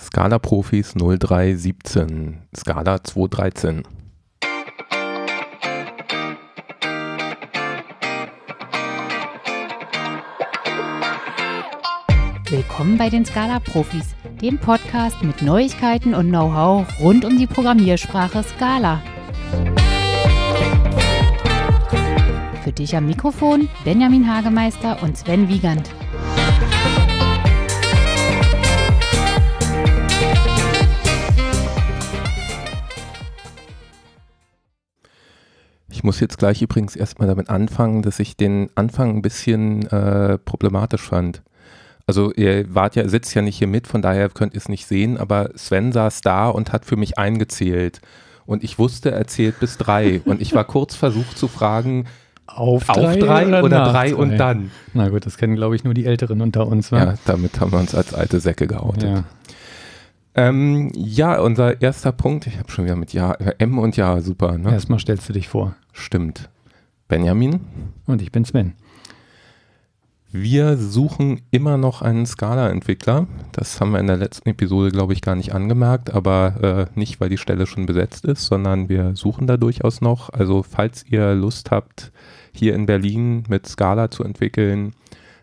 Scala Profis 0317, Scala 213. Willkommen bei den Scala Profis, dem Podcast mit Neuigkeiten und Know-how rund um die Programmiersprache Scala. Für dich am Mikrofon Benjamin Hagemeister und Sven Wiegand. Ich muss jetzt gleich übrigens erstmal damit anfangen, dass ich den Anfang ein bisschen äh, problematisch fand. Also ihr wart ja, sitzt ja nicht hier mit, von daher könnt ihr es nicht sehen, aber Sven saß da und hat für mich eingezählt. Und ich wusste, er zählt bis drei. und ich war kurz versucht zu fragen, auf drei, auf drei oder, oder drei, und dann? Na gut, das kennen, glaube ich, nur die Älteren unter uns. Wa? Ja, damit haben wir uns als alte Säcke geoutet. Ja. Ähm, ja, unser erster Punkt, ich habe schon wieder mit Ja, M und Ja, super. Ne? Erstmal stellst du dich vor. Stimmt. Benjamin. Und ich bin Sven. Wir suchen immer noch einen Scala-Entwickler. Das haben wir in der letzten Episode, glaube ich, gar nicht angemerkt, aber äh, nicht, weil die Stelle schon besetzt ist, sondern wir suchen da durchaus noch. Also falls ihr Lust habt, hier in Berlin mit Scala zu entwickeln,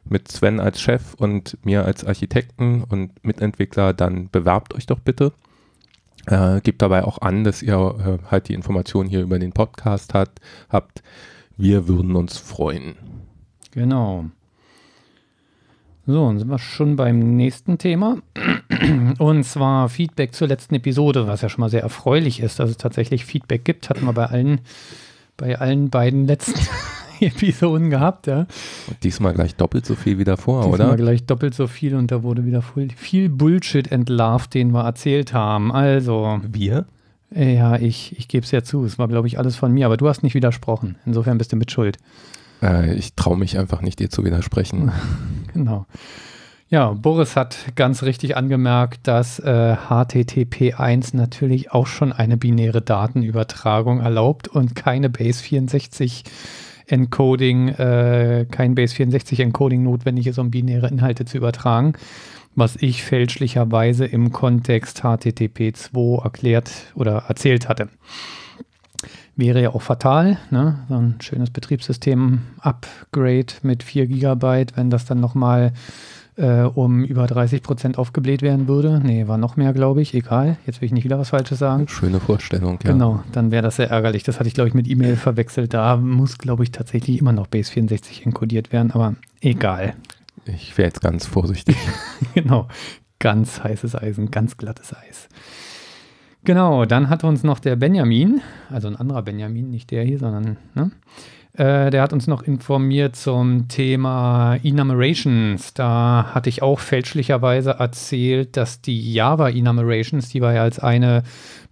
mit Sven als Chef und mir als Architekten und Mitentwickler, dann bewerbt euch doch bitte. Äh, gebt dabei auch an, dass ihr äh, halt die Informationen hier über den Podcast hat, habt. Wir würden uns freuen. Genau. So, dann sind wir schon beim nächsten Thema. Und zwar Feedback zur letzten Episode, was ja schon mal sehr erfreulich ist, dass es tatsächlich Feedback gibt. Hatten wir bei allen, bei allen beiden letzten Episoden gehabt, ja. Und diesmal gleich doppelt so viel wie davor, diesmal oder? Diesmal gleich doppelt so viel und da wurde wieder viel, Bullshit entlarvt, den wir erzählt haben. Also. Wir? Ja, ich, ich gebe es ja zu. Es war, glaube ich, alles von mir, aber du hast nicht widersprochen. Insofern bist du mit Schuld. Äh, ich traue mich einfach nicht, dir zu widersprechen. genau. Ja, Boris hat ganz richtig angemerkt, dass äh, HTTP1 natürlich auch schon eine binäre Datenübertragung erlaubt und keine Base 64 Encoding, äh, kein Base 64 Encoding notwendig ist, um binäre Inhalte zu übertragen, was ich fälschlicherweise im Kontext HTTP 2 erklärt oder erzählt hatte. Wäre ja auch fatal, ne? so ein schönes Betriebssystem-Upgrade mit 4 GB, wenn das dann nochmal äh, um über 30 Prozent aufgebläht werden würde. Nee, war noch mehr, glaube ich. Egal, jetzt will ich nicht wieder was Falsches sagen. Schöne Vorstellung, ja. Genau, dann wäre das sehr ärgerlich. Das hatte ich, glaube ich, mit E-Mail verwechselt. Da muss, glaube ich, tatsächlich immer noch Base 64 encodiert werden, aber egal. Ich wäre jetzt ganz vorsichtig. genau, ganz heißes Eisen, ganz glattes Eis. Genau, dann hat uns noch der Benjamin, also ein anderer Benjamin, nicht der hier, sondern, ne? Äh, der hat uns noch informiert zum Thema Enumerations. Da hatte ich auch fälschlicherweise erzählt, dass die Java Enumerations, die wir ja als eine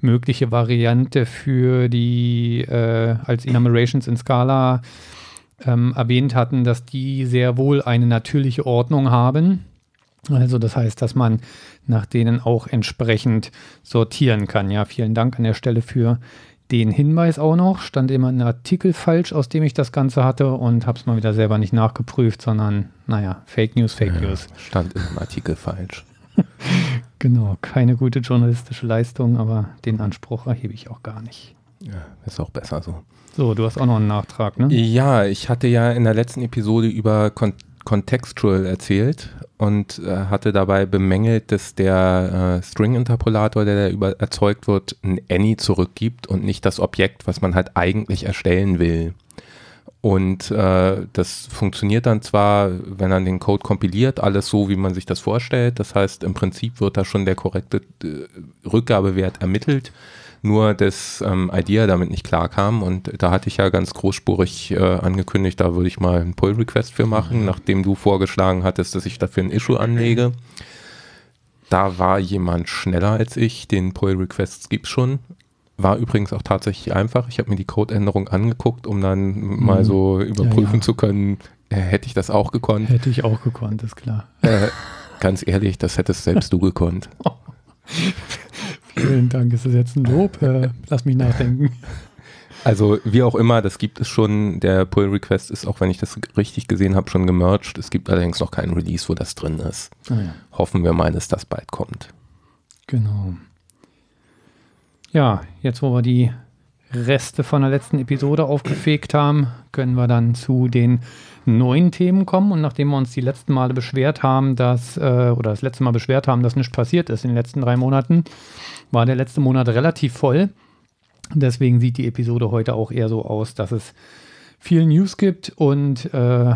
mögliche Variante für die, äh, als Enumerations in Scala ähm, erwähnt hatten, dass die sehr wohl eine natürliche Ordnung haben. Also das heißt, dass man nach denen auch entsprechend sortieren kann. Ja, vielen Dank an der Stelle für den Hinweis auch noch. Stand immer ein Artikel falsch, aus dem ich das Ganze hatte und habe es mal wieder selber nicht nachgeprüft, sondern naja, Fake News, Fake ja, News. Stand im Artikel falsch. genau, keine gute journalistische Leistung, aber den Anspruch erhebe ich auch gar nicht. Ja, ist auch besser so. So, du hast auch noch einen Nachtrag, ne? Ja, ich hatte ja in der letzten Episode über Kon Contextual erzählt und äh, hatte dabei bemängelt, dass der äh, String-Interpolator, der da über erzeugt wird, ein Any zurückgibt und nicht das Objekt, was man halt eigentlich erstellen will. Und äh, das funktioniert dann zwar, wenn man den Code kompiliert, alles so, wie man sich das vorstellt. Das heißt, im Prinzip wird da schon der korrekte äh, Rückgabewert ermittelt nur dass ähm, Idea damit nicht klar kam und da hatte ich ja ganz großspurig äh, angekündigt, da würde ich mal einen Pull-Request für machen, mhm. nachdem du vorgeschlagen hattest, dass ich dafür ein Issue anlege. Da war jemand schneller als ich, den Pull-Requests gibt es schon. War übrigens auch tatsächlich einfach. Ich habe mir die Codeänderung angeguckt, um dann mhm. mal so überprüfen ja, ja. zu können, äh, hätte ich das auch gekonnt. Hätte ich auch gekonnt, ist klar. Äh, ganz ehrlich, das hättest selbst du gekonnt. Vielen Dank. Ist das jetzt ein Lob? Äh, lass mich nachdenken. Also wie auch immer, das gibt es schon. Der Pull Request ist, auch wenn ich das richtig gesehen habe, schon gemerged. Es gibt allerdings noch keinen Release, wo das drin ist. Ah, ja. Hoffen wir mal, dass das bald kommt. Genau. Ja, jetzt wo wir die Reste von der letzten Episode aufgefegt haben, können wir dann zu den neuen Themen kommen. Und nachdem wir uns die letzten Male beschwert haben, dass, äh, oder das letzte Mal beschwert haben, dass nichts passiert ist in den letzten drei Monaten, war der letzte Monat relativ voll. Deswegen sieht die Episode heute auch eher so aus, dass es viel News gibt und äh,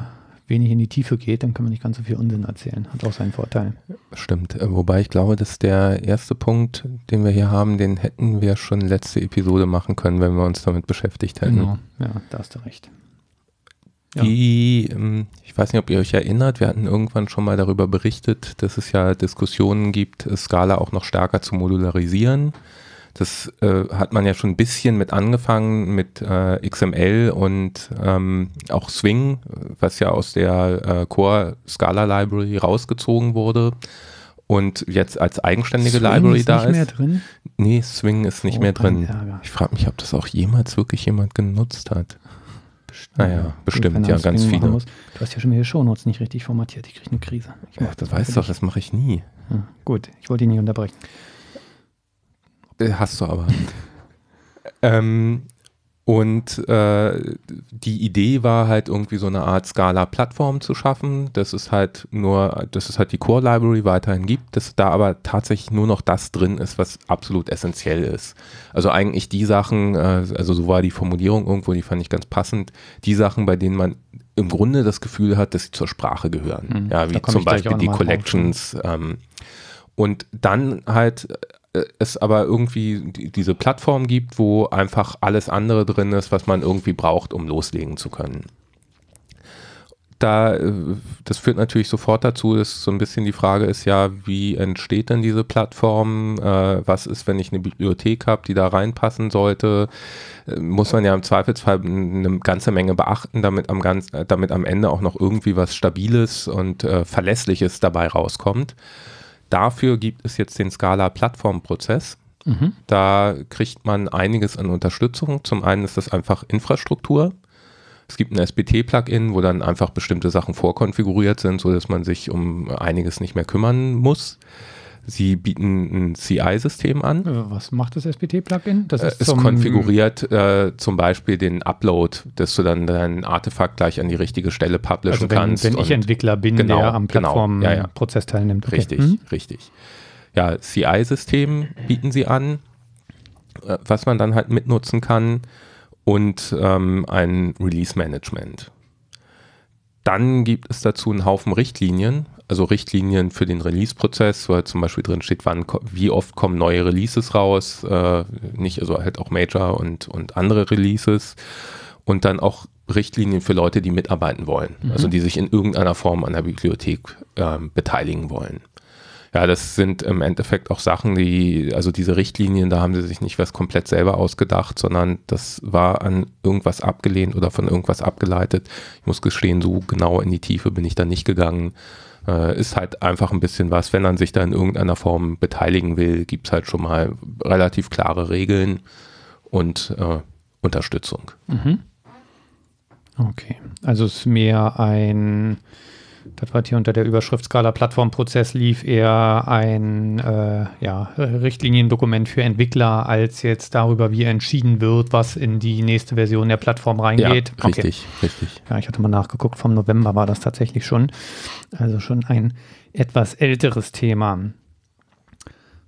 wenig in die Tiefe geht, dann kann man nicht ganz so viel Unsinn erzählen. Hat auch seinen Vorteil. Stimmt. Äh, wobei ich glaube, dass der erste Punkt, den wir hier haben, den hätten wir schon letzte Episode machen können, wenn wir uns damit beschäftigt hätten. Genau. Ja, da hast du recht. Ja. Die, ähm, ich weiß nicht, ob ihr euch erinnert, wir hatten irgendwann schon mal darüber berichtet, dass es ja Diskussionen gibt, Scala auch noch stärker zu modularisieren. Das äh, hat man ja schon ein bisschen mit angefangen mit äh, XML und ähm, auch Swing, was ja aus der äh, Core Scala Library rausgezogen wurde und jetzt als eigenständige Swing Library ist da nicht ist. Mehr drin? Nee, Swing ist nicht oh, mehr drin. Ärger. Ich frage mich, ob das auch jemals wirklich jemand genutzt hat. Naja, ja, bestimmt, ja, ganz viele. Du hast ja schon wieder Shownotes nicht richtig formatiert. Ich kriege eine Krise. Ich ja, das weißt du doch, das mache ich nie. Ja, gut, ich wollte dich nicht unterbrechen. Äh, hast du aber. ähm, und äh, die Idee war halt irgendwie so eine Art Scala-Plattform zu schaffen, dass es halt nur, dass es halt die Core-Library weiterhin gibt, dass da aber tatsächlich nur noch das drin ist, was absolut essentiell ist. Also eigentlich die Sachen, äh, also so war die Formulierung irgendwo, die fand ich ganz passend, die Sachen, bei denen man im Grunde das Gefühl hat, dass sie zur Sprache gehören. Mhm, ja, wie zum Beispiel die Collections. Ähm, und dann halt es aber irgendwie diese Plattform gibt, wo einfach alles andere drin ist, was man irgendwie braucht, um loslegen zu können. Da, äh, das führt natürlich sofort dazu, dass so ein bisschen die Frage ist ja, wie entsteht denn diese Plattform? Äh, was ist, wenn ich eine Bibliothek habe, die da reinpassen sollte? muss man ja im Zweifelsfall eine ganze Menge beachten, damit am, ganz, damit am Ende auch noch irgendwie was Stabiles und Verlässliches dabei rauskommt. Dafür gibt es jetzt den Scala-Plattformprozess. Mhm. Da kriegt man einiges an Unterstützung. Zum einen ist das einfach Infrastruktur. Es gibt ein SBT-Plugin, wo dann einfach bestimmte Sachen vorkonfiguriert sind, sodass man sich um einiges nicht mehr kümmern muss. Sie bieten ein CI-System an. Äh, was macht das SBT-Plugin? Das ist es konfiguriert äh, zum Beispiel den Upload, dass du dann dein Artefakt gleich an die richtige Stelle publishen also wenn, kannst. Wenn ich Entwickler bin, genau, der am Plattformprozess genau, ja, ja. teilnimmt. Okay. Richtig, mhm. richtig. Ja, CI-System bieten sie an, äh, was man dann halt mitnutzen kann und ähm, ein Release-Management. Dann gibt es dazu einen Haufen Richtlinien, also Richtlinien für den Release-Prozess, weil zum Beispiel drin steht, wann, wie oft kommen neue Releases raus, äh, nicht, also halt auch Major und, und andere Releases und dann auch Richtlinien für Leute, die mitarbeiten wollen, mhm. also die sich in irgendeiner Form an der Bibliothek äh, beteiligen wollen. Ja, das sind im Endeffekt auch Sachen, die, also diese Richtlinien, da haben sie sich nicht was komplett selber ausgedacht, sondern das war an irgendwas abgelehnt oder von irgendwas abgeleitet. Ich muss gestehen, so genau in die Tiefe bin ich da nicht gegangen. Äh, ist halt einfach ein bisschen was, wenn man sich da in irgendeiner Form beteiligen will, gibt es halt schon mal relativ klare Regeln und äh, Unterstützung. Mhm. Okay, also es ist mehr ein das, was hier unter der Überschrift Scala Plattformprozess lief, eher ein äh, ja, Richtliniendokument für Entwickler, als jetzt darüber, wie entschieden wird, was in die nächste Version der Plattform reingeht. Ja, richtig, okay. richtig. Ja, ich hatte mal nachgeguckt, vom November war das tatsächlich schon. Also schon ein etwas älteres Thema.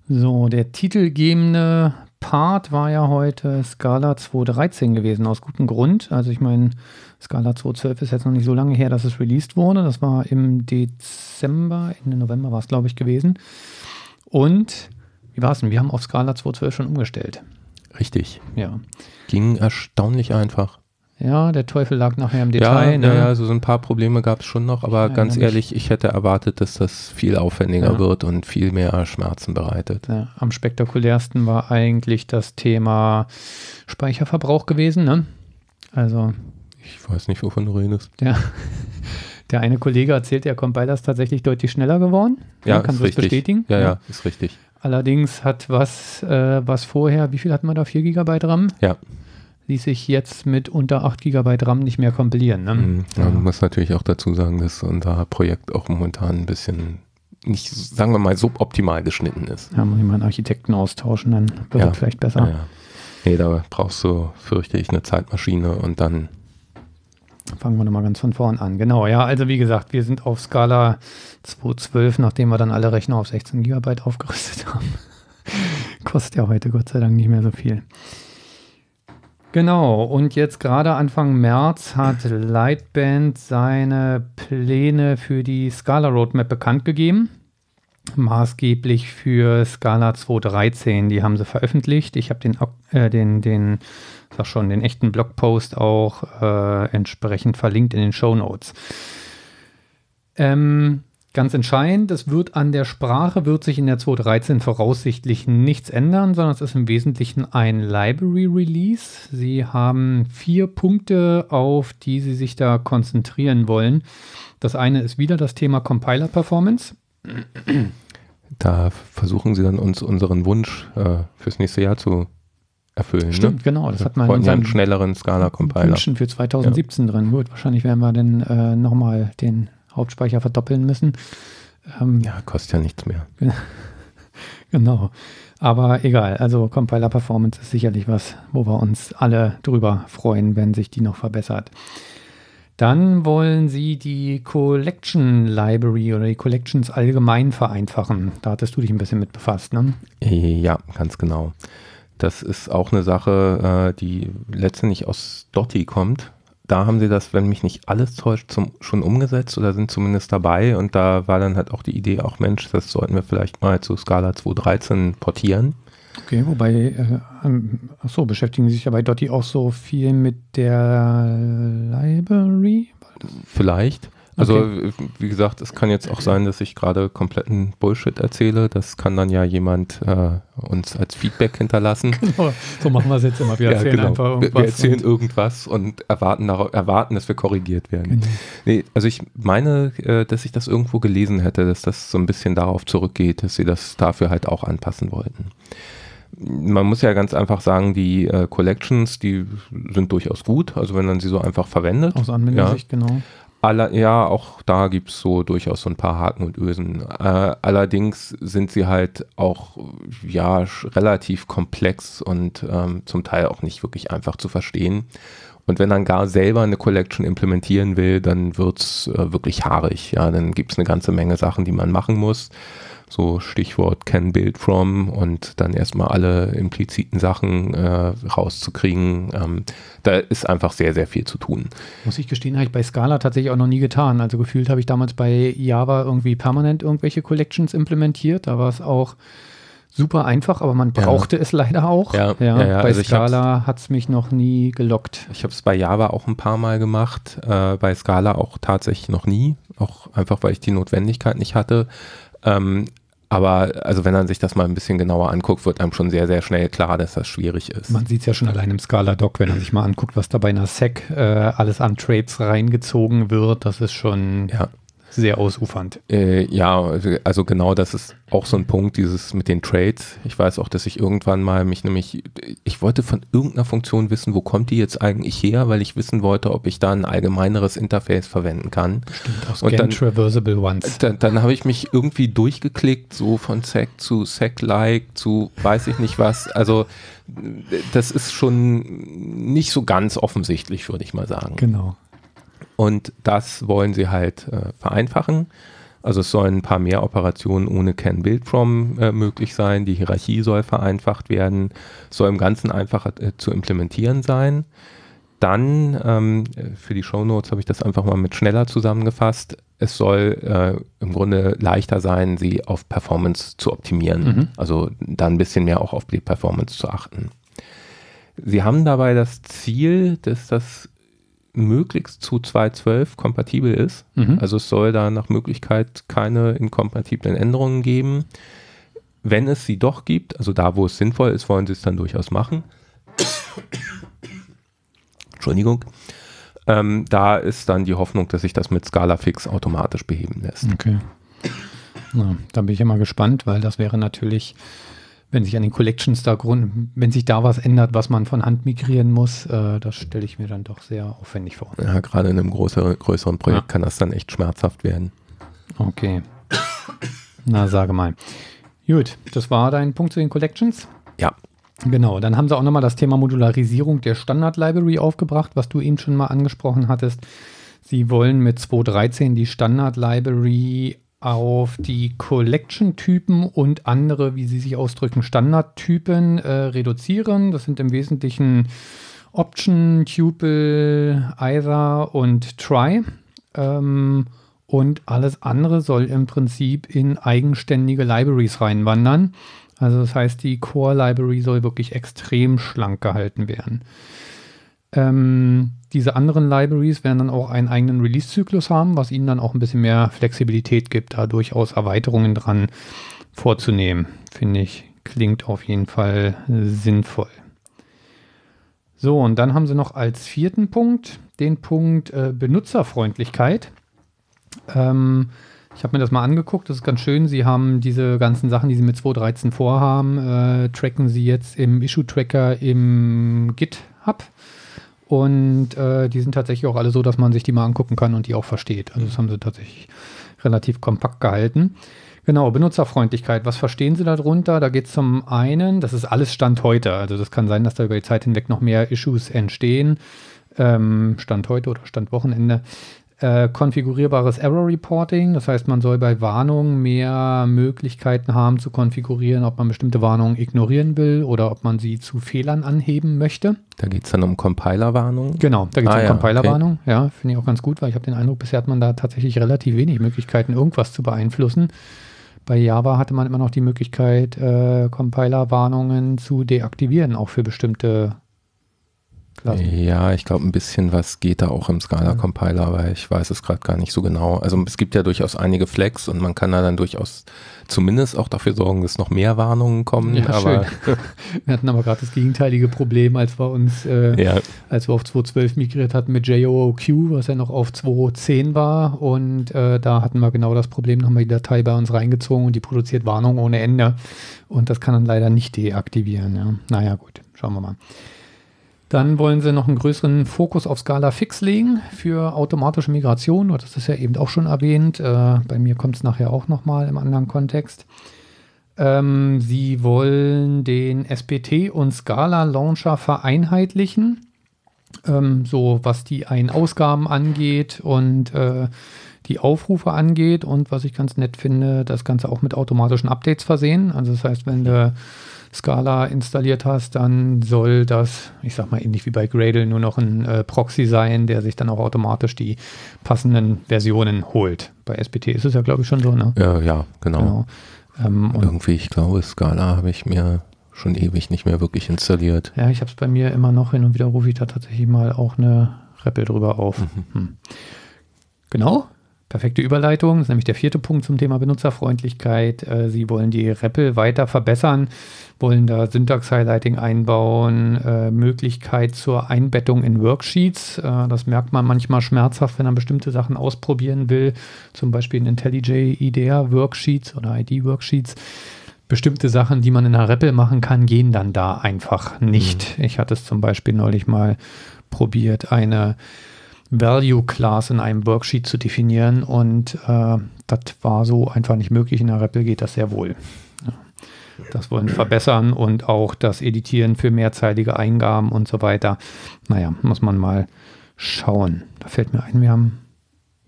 So, der titelgebende Part war ja heute Scala 2.13 gewesen, aus gutem Grund. Also ich meine, Scala 2.12 ist jetzt noch nicht so lange her, dass es released wurde. Das war im Dezember, Ende November war es, glaube ich, gewesen. Und wie war es denn? Wir haben auf Scala 2.12 schon umgestellt. Richtig. Ja. Ging erstaunlich einfach. Ja, der Teufel lag nachher im Detail. Ja, ne? ja also so ein paar Probleme gab es schon noch, aber ja, ganz ehrlich, ich hätte erwartet, dass das viel aufwendiger ja. wird und viel mehr Schmerzen bereitet. Ja, am spektakulärsten war eigentlich das Thema Speicherverbrauch gewesen. Ne? Also ich weiß nicht, wovon du redest. Der, der eine Kollege erzählt, der Compiler ist tatsächlich deutlich schneller geworden. Ja, ja kannst du das bestätigen? Ja, ja, ist richtig. Allerdings hat was, äh, was vorher, wie viel hatten wir da? 4 GB RAM? Ja. Ließ sich jetzt mit unter 8 GB RAM nicht mehr kompilieren. Ne? Mhm. Ja, ja. Man muss natürlich auch dazu sagen, dass unser Projekt auch momentan ein bisschen nicht, sagen wir mal, suboptimal geschnitten ist. Ja, muss ich mal einen Architekten austauschen, dann wird Ja. es vielleicht besser. Ja, ja. Nee, da brauchst du, fürchte ich, eine Zeitmaschine und dann, Fangen wir nochmal ganz von vorn an. Genau, ja, also wie gesagt, wir sind auf Skala 212, nachdem wir dann alle Rechner auf 16 GB aufgerüstet haben. Kostet ja heute Gott sei Dank nicht mehr so viel. Genau, und jetzt gerade Anfang März hat Lightband seine Pläne für die Scala Roadmap bekannt gegeben. Maßgeblich für Scala 2.13, die haben sie veröffentlicht. Ich habe den, äh, den, den, sag schon, den echten Blogpost auch äh, entsprechend verlinkt in den Show Notes. Ähm, ganz entscheidend, es wird an der Sprache, wird sich in der 2.13 voraussichtlich nichts ändern, sondern es ist im Wesentlichen ein Library Release. Sie haben vier Punkte, auf die sie sich da konzentrieren wollen. Das eine ist wieder das Thema Compiler Performance. da versuchen sie dann uns unseren Wunsch äh, fürs nächste Jahr zu erfüllen. Stimmt, ne? genau. Das hat man in ja unseren schnelleren Scala-Compiler. Wünschen für 2017 drin. Gut, wahrscheinlich werden wir dann äh, nochmal den Hauptspeicher verdoppeln müssen. Ähm, Ja, kostet ja nichts mehr. Genau. Aber egal, also Compiler Performance ist sicherlich was, wo wir uns alle drüber freuen, wenn sich die noch verbessert. Dann wollen sie die Collection Library oder die Collections allgemein vereinfachen. Da hattest du dich ein bisschen mit befasst, ne? Ja, ganz genau. Das ist auch eine Sache, äh, die letztendlich aus Dotti kommt. Da haben sie das, wenn mich nicht alles täuscht, zum, schon umgesetzt oder sind zumindest dabei. Und da war dann halt auch die Idee, auch Mensch, das sollten wir vielleicht mal zu Scala 2.13 portieren. Okay, wobei, äh, ähm, achso, beschäftigen Sie sich ja bei Dotti auch so viel mit der Library? Vielleicht. Also, wie gesagt, es kann jetzt auch sein, dass ich gerade kompletten Bullshit erzähle. Das kann dann ja jemand äh, uns als Feedback hinterlassen. Genau, so machen wir es jetzt immer. Wir Ja, erzählen genau. einfach irgendwas. wir erzählen und- irgendwas und erwarten, erwarten, dass wir korrigiert werden. Genau. Nee, also ich meine, äh, dass ich das irgendwo gelesen hätte, dass das so ein bisschen darauf zurückgeht, dass sie das dafür halt auch anpassen wollten. Man muss ja ganz einfach sagen, die äh, Collections, die sind durchaus gut, also wenn man sie so einfach verwendet. Aus Anwendersicht, genau. Aller, ja, auch da gibt es so durchaus so ein paar Haken und Ösen. Äh, allerdings sind sie halt auch ja relativ komplex und ähm, zum Teil auch nicht wirklich einfach zu verstehen. Und wenn dann gar selber eine Collection implementieren will, dann wird's äh, wirklich haarig. Ja, dann gibt's eine ganze Menge Sachen, die man machen muss. So Stichwort can build from und dann erstmal alle impliziten Sachen äh, rauszukriegen. Ähm, da ist einfach sehr, sehr viel zu tun. Muss ich gestehen, habe ich bei Scala tatsächlich auch noch nie getan. Also gefühlt habe ich damals bei Java irgendwie permanent irgendwelche Collections implementiert. Da war es auch super einfach, aber man Ja. brauchte es leider auch. Ja, ja, ja, bei also Scala hat es mich noch nie gelockt. Ich habe es bei Java auch ein paar Mal gemacht, äh, bei Scala auch tatsächlich noch nie, auch einfach weil ich die Notwendigkeit nicht hatte. Ähm, aber also wenn man sich das mal ein bisschen genauer anguckt, wird einem schon sehr, sehr schnell klar, dass das schwierig ist. Man sieht es ja schon allein im Scala-Doc, wenn man sich mal anguckt, was da bei einer Sec äh, alles an Trades reingezogen wird. Das ist schon ja. Sehr ausufernd. Äh, ja, also genau das ist auch so ein Punkt, dieses mit den Trades. Ich weiß auch, dass ich irgendwann mal mich nämlich, ich wollte von irgendeiner Funktion wissen, wo kommt die jetzt eigentlich her, weil ich wissen wollte, ob ich da ein allgemeineres Interface verwenden kann. Stimmt, aus Und dann- Traversable Ones. Dann, dann habe ich mich irgendwie durchgeklickt, so von Sec zu Sec-like zu weiß ich nicht was. Also das ist schon nicht so ganz offensichtlich, würde ich mal sagen. Genau. Und das wollen sie halt äh, vereinfachen. Also es sollen ein paar mehr Operationen ohne Can Build From äh, möglich sein. Die Hierarchie soll vereinfacht werden, soll im Ganzen einfacher äh, zu implementieren sein. Dann, ähm, für die Shownotes habe ich das einfach mal mit schneller zusammengefasst. Es soll äh, im Grunde leichter sein, sie auf Performance zu optimieren. Mhm. Also da ein bisschen mehr auch auf die Performance zu achten. Sie haben dabei das Ziel, dass das möglichst zu 2.12 kompatibel ist. Mhm. Also es soll da nach Möglichkeit keine inkompatiblen Änderungen geben. Wenn es sie doch gibt, also da, wo es sinnvoll ist, wollen sie es dann durchaus machen. Entschuldigung. Ähm, da ist dann die Hoffnung, dass sich das mit Scala Fix automatisch beheben lässt. Okay. Na, da bin ich mal gespannt, weil das wäre natürlich, wenn sich an den Collections da Grund, wenn sich da was ändert, was man von Hand migrieren muss, äh, das stelle ich mir dann doch sehr aufwendig vor. Ja, gerade in einem größeren, größeren Projekt Ja. kann das dann echt schmerzhaft werden. Okay. Na, sage mal. Gut, das war dein Punkt zu den Collections. Ja. Genau, dann haben sie auch nochmal das Thema Modularisierung der Standard-Library aufgebracht, was du eben schon mal angesprochen hattest. Sie wollen mit 2.13 die Standard-Library auf die Collection-Typen und andere, wie sie sich ausdrücken, Standardtypen äh, reduzieren. Das sind im Wesentlichen Option, Tuple, Either und Try. Ähm, und alles andere soll im Prinzip in eigenständige Libraries reinwandern. Also das heißt, die Core Library soll wirklich extrem schlank gehalten werden. Ähm, diese anderen Libraries werden dann auch einen eigenen Release-Zyklus haben, was ihnen dann auch ein bisschen mehr Flexibilität gibt, da durchaus Erweiterungen dran vorzunehmen. Finde ich, klingt auf jeden Fall sinnvoll. So, und dann haben sie noch als vierten Punkt den Punkt äh, Benutzerfreundlichkeit. Ähm, ich habe mir das mal angeguckt, das ist ganz schön. Sie haben diese ganzen Sachen, die Sie mit 2.13 vorhaben, äh, tracken Sie jetzt im Issue-Tracker im GitHub. Und äh, die sind tatsächlich auch alle so, dass man sich die mal angucken kann und die auch versteht. Also das haben sie tatsächlich relativ kompakt gehalten. Genau, Benutzerfreundlichkeit. Was verstehen Sie darunter? Da geht es zum einen, das ist alles Stand heute. Also das kann sein, dass da über die Zeit hinweg noch mehr Issues entstehen. Ähm, Stand heute oder Stand Wochenende äh, konfigurierbares Error Reporting. Das heißt, man soll bei Warnungen mehr Möglichkeiten haben zu konfigurieren, ob man bestimmte Warnungen ignorieren will oder ob man sie zu Fehlern anheben möchte. Da geht es dann um Compiler-Warnungen? Genau, da geht es ah, um ja, Compiler-Warnungen. Okay. Ja, finde ich auch ganz gut, weil ich habe den Eindruck, bisher hat man da tatsächlich relativ wenig Möglichkeiten, irgendwas zu beeinflussen. Bei Java hatte man immer noch die Möglichkeit, äh, Compiler-Warnungen zu deaktivieren, auch für bestimmte lassen. Ja, ich glaube, ein bisschen was geht da auch im Scala-Compiler, aber ich weiß es gerade gar nicht so genau. Also es gibt ja durchaus einige Flags und man kann da dann durchaus zumindest auch dafür sorgen, dass noch mehr Warnungen kommen. Ja, aber wir hatten aber gerade das gegenteilige Problem, als wir uns, äh, ja. als wir auf 2.12 migriert hatten mit JOOQ, was ja noch auf 2.10 war und äh, da hatten wir genau das Problem, haben wir die Datei bei uns reingezogen und die produziert Warnungen ohne Ende und das kann dann leider nicht deaktivieren. Ja. Naja, gut, schauen wir mal. Dann wollen sie noch einen größeren Fokus auf Scala Fix legen für automatische Migration. Das ist ja eben auch schon erwähnt. Äh, bei mir kommt es nachher auch nochmal im anderen Kontext. Ähm, sie wollen den SPT und Scala Launcher vereinheitlichen. Ähm, so was die Ein-Ausgaben angeht und äh, die Aufrufe angeht. Und was ich ganz nett finde, das Ganze auch mit automatischen Updates versehen. Also das heißt, wenn du Scala installiert hast, dann soll das, ich sag mal ähnlich wie bei Gradle, nur noch ein äh, Proxy sein, der sich dann auch automatisch die passenden Versionen holt. Bei SPT ist es ja, glaube ich, schon so, ne? Ja, ja genau. genau. Ähm, Irgendwie, ich glaube, Scala habe ich mir schon ewig nicht mehr wirklich installiert. Ja, ich habe es bei mir immer noch hin und wieder rufe ich da tatsächlich mal auch eine Rappel drüber auf. Mhm. Hm. Genau. Perfekte Überleitung, das ist nämlich der vierte Punkt zum Thema Benutzerfreundlichkeit. Äh, Sie wollen die REPL weiter verbessern, wollen da Syntax-Highlighting einbauen, äh, Möglichkeit zur Einbettung in Worksheets. Äh, das merkt man manchmal schmerzhaft, wenn man bestimmte Sachen ausprobieren will, zum Beispiel in IntelliJ IDEA-Worksheets oder ID-Worksheets. Bestimmte Sachen, die man in einer REPL machen kann, gehen dann da einfach nicht. Mhm. Ich hatte es zum Beispiel neulich mal probiert, eine Value Class in einem Worksheet zu definieren und äh, das war so einfach nicht möglich. In der REPL geht das sehr wohl. Ja. Das wollen verbessern und auch das Editieren für mehrzeilige Eingaben und so weiter. Naja, muss man mal schauen. Da fällt mir ein, wir haben,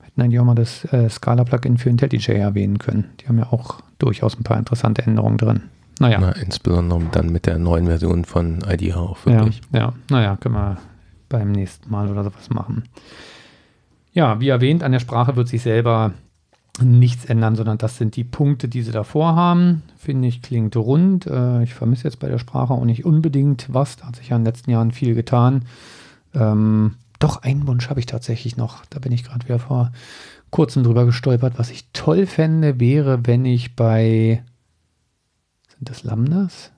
hätten eigentlich auch mal das äh, Scala-Plugin für IntelliJ erwähnen können. Die haben ja auch durchaus ein paar interessante Änderungen drin. Naja. Na, insbesondere dann mit der neuen Version von IDEA auch wirklich. Ja, ja, naja, können wir beim nächsten Mal oder sowas machen. Ja, wie erwähnt, an der Sprache wird sich selber nichts ändern, sondern das sind die Punkte, die sie davor haben. Finde ich, klingt rund. Äh, ich vermisse jetzt bei der Sprache auch nicht unbedingt was. Da hat sich ja in den letzten Jahren viel getan. Ähm, doch, einen Wunsch habe ich tatsächlich noch. Da bin ich gerade wieder vor kurzem drüber gestolpert. Was ich toll fände, wäre, wenn ich bei. Sind das Lambdas?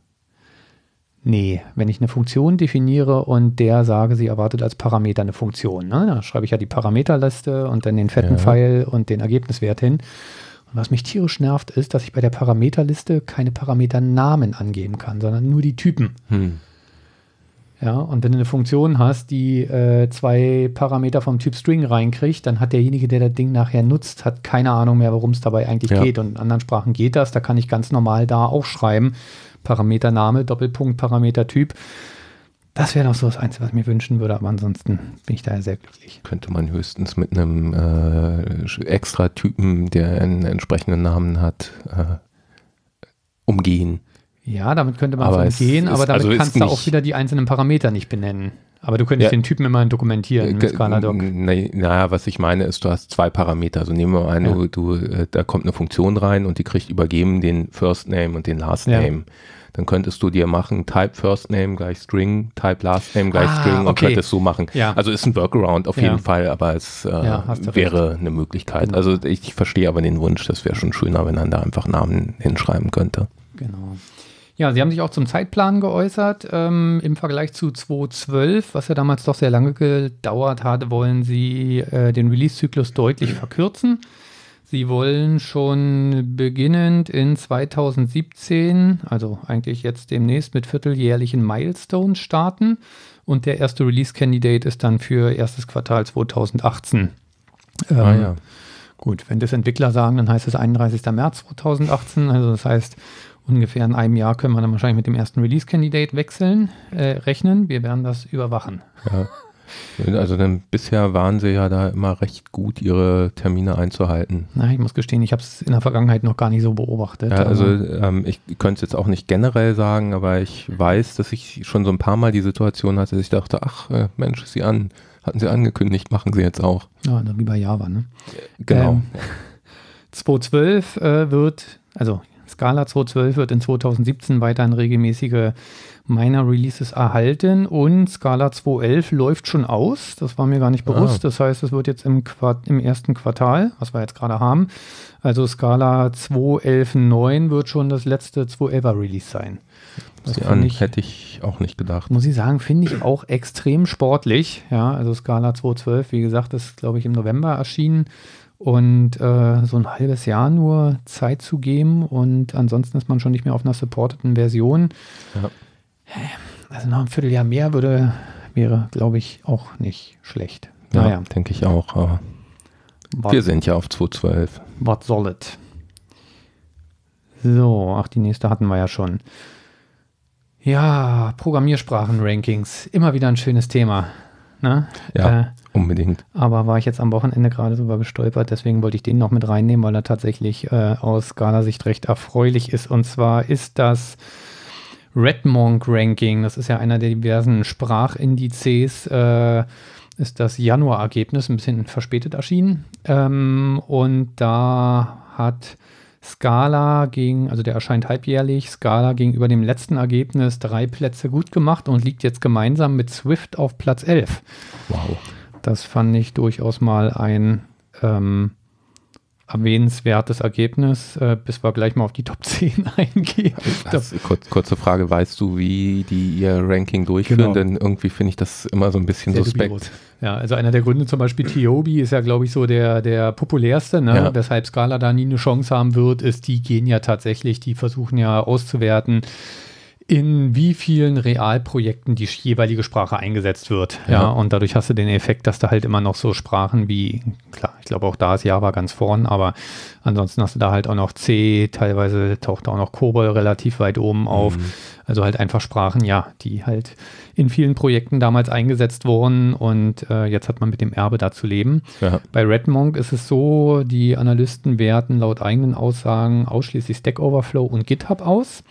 Nee, wenn ich eine Funktion definiere und der sage, sie erwartet als Parameter eine Funktion, ne? da schreibe ich ja die Parameterliste und dann den fetten ja. Pfeil und den Ergebniswert hin. Und was mich tierisch nervt, ist, dass ich bei der Parameterliste keine Parameternamen angeben kann, sondern nur die Typen. Hm. Ja, und wenn du eine Funktion hast, die äh, zwei Parameter vom Typ String reinkriegt, dann hat derjenige, der das Ding nachher nutzt, hat keine Ahnung mehr, worum es dabei eigentlich Ja. geht. Und in anderen Sprachen geht das. Da kann ich ganz normal da auch schreiben. Parametername, Doppelpunkt, Parametertyp. Das wäre noch so das Einzige, was ich mir wünschen würde. Aber ansonsten bin ich da sehr glücklich. Könnte man höchstens mit einem äh, extra Typen, der einen entsprechenden Namen hat, äh, umgehen. Ja, damit könnte man Aber so es umgehen, aber damit also kannst du auch wieder die einzelnen Parameter nicht benennen. Aber du könntest Ja. den Typen immerhin dokumentieren mit Ge- Scaladoc. Naja, was ich meine ist, du hast zwei Parameter. Also nehmen wir mal an, Ja. du, du, äh, da kommt eine Funktion rein und die kriegt übergeben den First Name und den Last Ja. Name. Dann könntest du dir machen, Type First Name gleich String, Type Last Name gleich Ah, String und okay. könntest so machen. Ja. Also ist ein Workaround auf jeden Fall, aber es äh, wäre eine Möglichkeit. Genau. Also ich verstehe aber den Wunsch, das wäre schon schöner, wenn man da einfach Namen hinschreiben könnte. Genau. Ja, sie haben sich auch zum Zeitplan geäußert. Ähm, Im Vergleich zu 2.12, was ja damals doch sehr lange gedauert hat, wollen sie äh, den Release-Zyklus deutlich verkürzen. Sie wollen schon beginnend in 2017, also eigentlich jetzt demnächst mit vierteljährlichen Milestones starten. Und der erste Release-Candidate ist dann für erstes Quartal 2018. Ähm, ah ja. Gut, wenn das Entwickler sagen, dann heißt es 31. März 2018. Also das heißt, ungefähr in einem Jahr können wir dann wahrscheinlich mit dem ersten Release-Candidate wechseln, äh, rechnen. Wir werden das überwachen. ja. Also dann bisher waren sie ja da immer recht gut, ihre Termine einzuhalten. Na, ich muss gestehen, ich habe es in der Vergangenheit noch gar nicht so beobachtet. Ja, also ähm, ich könnte es jetzt auch nicht generell sagen, aber ich weiß, dass ich schon so ein paar Mal die Situation hatte, dass ich dachte, ach äh, Mensch, ist sie an, hatten sie angekündigt, machen sie jetzt auch. ja, wie bei Java, ne? Genau. Ähm, 2.12 äh, wird, also Scala 2.12 wird in 2017 weiterhin regelmäßige Minor Releases erhalten und Scala 2.11 läuft schon aus. Das war mir gar nicht bewusst. Das heißt, es wird jetzt im, Quart im ersten Quartal, was wir jetzt gerade haben, also Scala 2.11.9 wird schon das letzte 2.11er Release sein. Das an, ich, hätte ich auch nicht gedacht. muss ich sagen, finde ich auch extrem sportlich. Ja, also Scala 2.12, wie gesagt, ist, glaube ich, im November erschienen. Und äh, so ein halbes Jahr nur Zeit zu geben und ansonsten ist man schon nicht mehr auf einer supporteten Version. Ja. Also noch ein Vierteljahr mehr würde, wäre, glaube ich, auch nicht schlecht. Ja, Naja, denke ich auch. Aber wir sind ja auf 2.12. was soll es? So, ach, die nächste hatten wir ja schon. Ja, Programmiersprachen-Rankings. Immer wieder ein schönes Thema. Ne? Ja, Äh, unbedingt. aber war ich jetzt am Wochenende gerade drüber gestolpert, deswegen wollte ich den noch mit reinnehmen, weil er tatsächlich äh, aus Skala-Sicht recht erfreulich ist. Und zwar ist das Redmonk Ranking, das ist ja einer der diversen Sprachindizes, äh, ist das Januar-Ergebnis, ein bisschen verspätet erschienen. Ähm, und da hat Scala gegen, also der erscheint halbjährlich, Scala gegenüber dem letzten Ergebnis drei Plätze gut gemacht und liegt jetzt gemeinsam mit Swift auf Platz 11. Wow. Das fand ich durchaus mal ein ähm, erwähnenswertes Ergebnis, äh, bis wir gleich mal auf die Top 10 eingehen. Das, kurz, kurze Frage, weißt du, wie die ihr Ranking durchführen? Genau. Denn irgendwie finde ich das immer so ein bisschen Sehr suspekt. dubios. Ja, also einer der Gründe zum Beispiel Tiobi ist ja, glaube ich, so der, der populärste, ne? Ja. weshalb Scala da nie eine Chance haben wird, ist, die gehen ja tatsächlich, die versuchen ja auszuwerten, in wie vielen Realprojekten die jeweilige Sprache eingesetzt wird. Ja. Ja. und dadurch hast du den Effekt, dass du halt immer noch so Sprachen wie, klar, ich glaube auch da ist Java ganz vorn, aber ansonsten hast du da halt auch noch C, teilweise taucht da auch noch Cobol relativ weit oben auf. Mhm. Also halt einfach Sprachen, ja, die halt in vielen Projekten damals eingesetzt wurden und äh, jetzt hat man mit dem Erbe da zu leben. Ja. Bei Redmonk ist es so, die Analysten werten laut eigenen Aussagen ausschließlich Stack Overflow und GitHub aus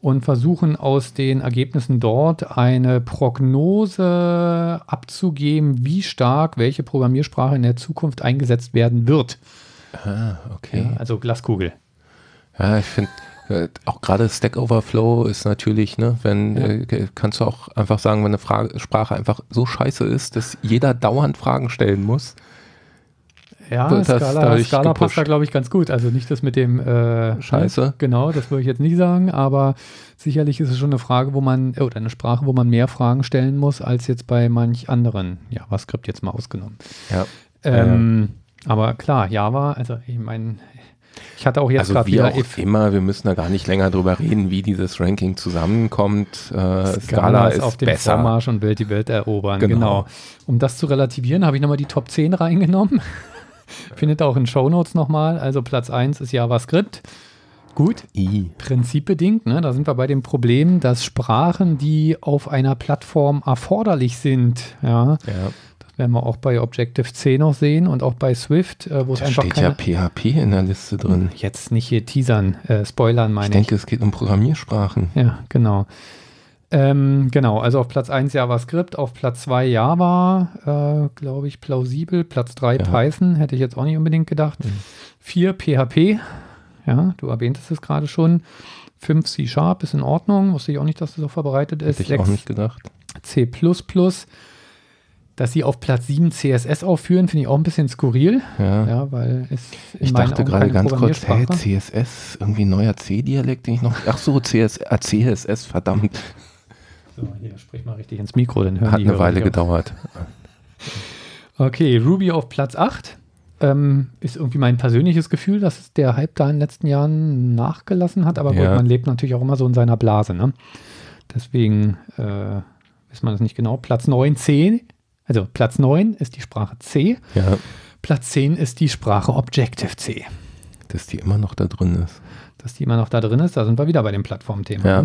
und versuchen aus den Ergebnissen dort eine Prognose abzugeben, wie stark welche Programmiersprache in der Zukunft eingesetzt werden wird. Ah, okay. Ja, also Glaskugel. Ja, ich finde, äh, auch gerade Stack Overflow ist natürlich, ne, wenn, Ja. äh, kannst du auch einfach sagen, wenn eine Frage, Sprache einfach so scheiße ist, dass jeder dauernd Fragen stellen muss. Ja, Das hat Scala, dadurch Scala passt da, glaube ich, ganz gut. Also nicht das mit dem äh, Scheiße. Genau, das würde ich jetzt nicht sagen, aber sicherlich ist es schon eine Frage, wo man, oder eine Sprache, wo man mehr Fragen stellen muss, als jetzt bei manch anderen JavaScript jetzt mal ausgenommen. Ja. Ähm, Aber klar, Java, also ich meine, Ich hatte auch jetzt Also gerade wie wieder auch if. immer, wir müssen da gar nicht länger drüber reden, wie dieses Ranking zusammenkommt. Äh, Scala ist auf dem besser. Vormarsch und will die Welt erobern. Genau. Genau. Um das zu relativieren, habe ich nochmal die Top 10 reingenommen. Findet auch in Shownotes nochmal. Also Platz 1 ist JavaScript. Gut, I. prinzipbedingt. Ne? Da sind wir bei dem Problem, dass Sprachen, die auf einer Plattform erforderlich sind, ja, Ja, das werden wir auch bei Objective-C noch sehen und auch bei Swift, äh, wo es da einfach steht keine, ja PHP in der Liste drin. jetzt nicht hier teasern, äh, spoilern Ich meine ich. denke, es geht um Programmiersprachen. Ja, genau. Ähm, genau, also auf Platz 1 JavaScript, auf Platz 2 Java, äh, glaube ich, plausibel. Platz 3 Ja. Python, hätte ich jetzt auch nicht unbedingt gedacht. Mhm. 4 PHP, ja, du erwähntest es gerade schon. 5 C Sharp ist in Ordnung, wusste ich auch nicht, dass das so verbreitet ist. Hätte ich auch nicht gedacht. C. Dass sie auf Platz 7 CSS aufführen, finde ich auch ein bisschen skurril, Ja. ja, weil es Ich dachte gerade ganz kurz, hey, CSS, irgendwie ein neuer C-Dialekt, den ich noch. Ach so, CS, äh, CSS, verdammt. So, hier, sprich mal richtig ins Mikro, dann hören Hat die eine Hörer Weile gedauert. Okay, Ruby auf Platz 8. Ähm, ist irgendwie mein persönliches Gefühl, dass der Hype da in den letzten Jahren nachgelassen hat. Aber gut, Ja. man lebt natürlich auch immer so in seiner Blase. Ne? Deswegen äh, weiß man das nicht genau. Platz 9 C. Also Platz 9 ist die Sprache C. Ja, Platz 10 ist die Sprache Objective-C. dass die immer noch da drin ist. Dass die immer noch da drin ist, da sind wir wieder bei dem Plattformthema. Ja.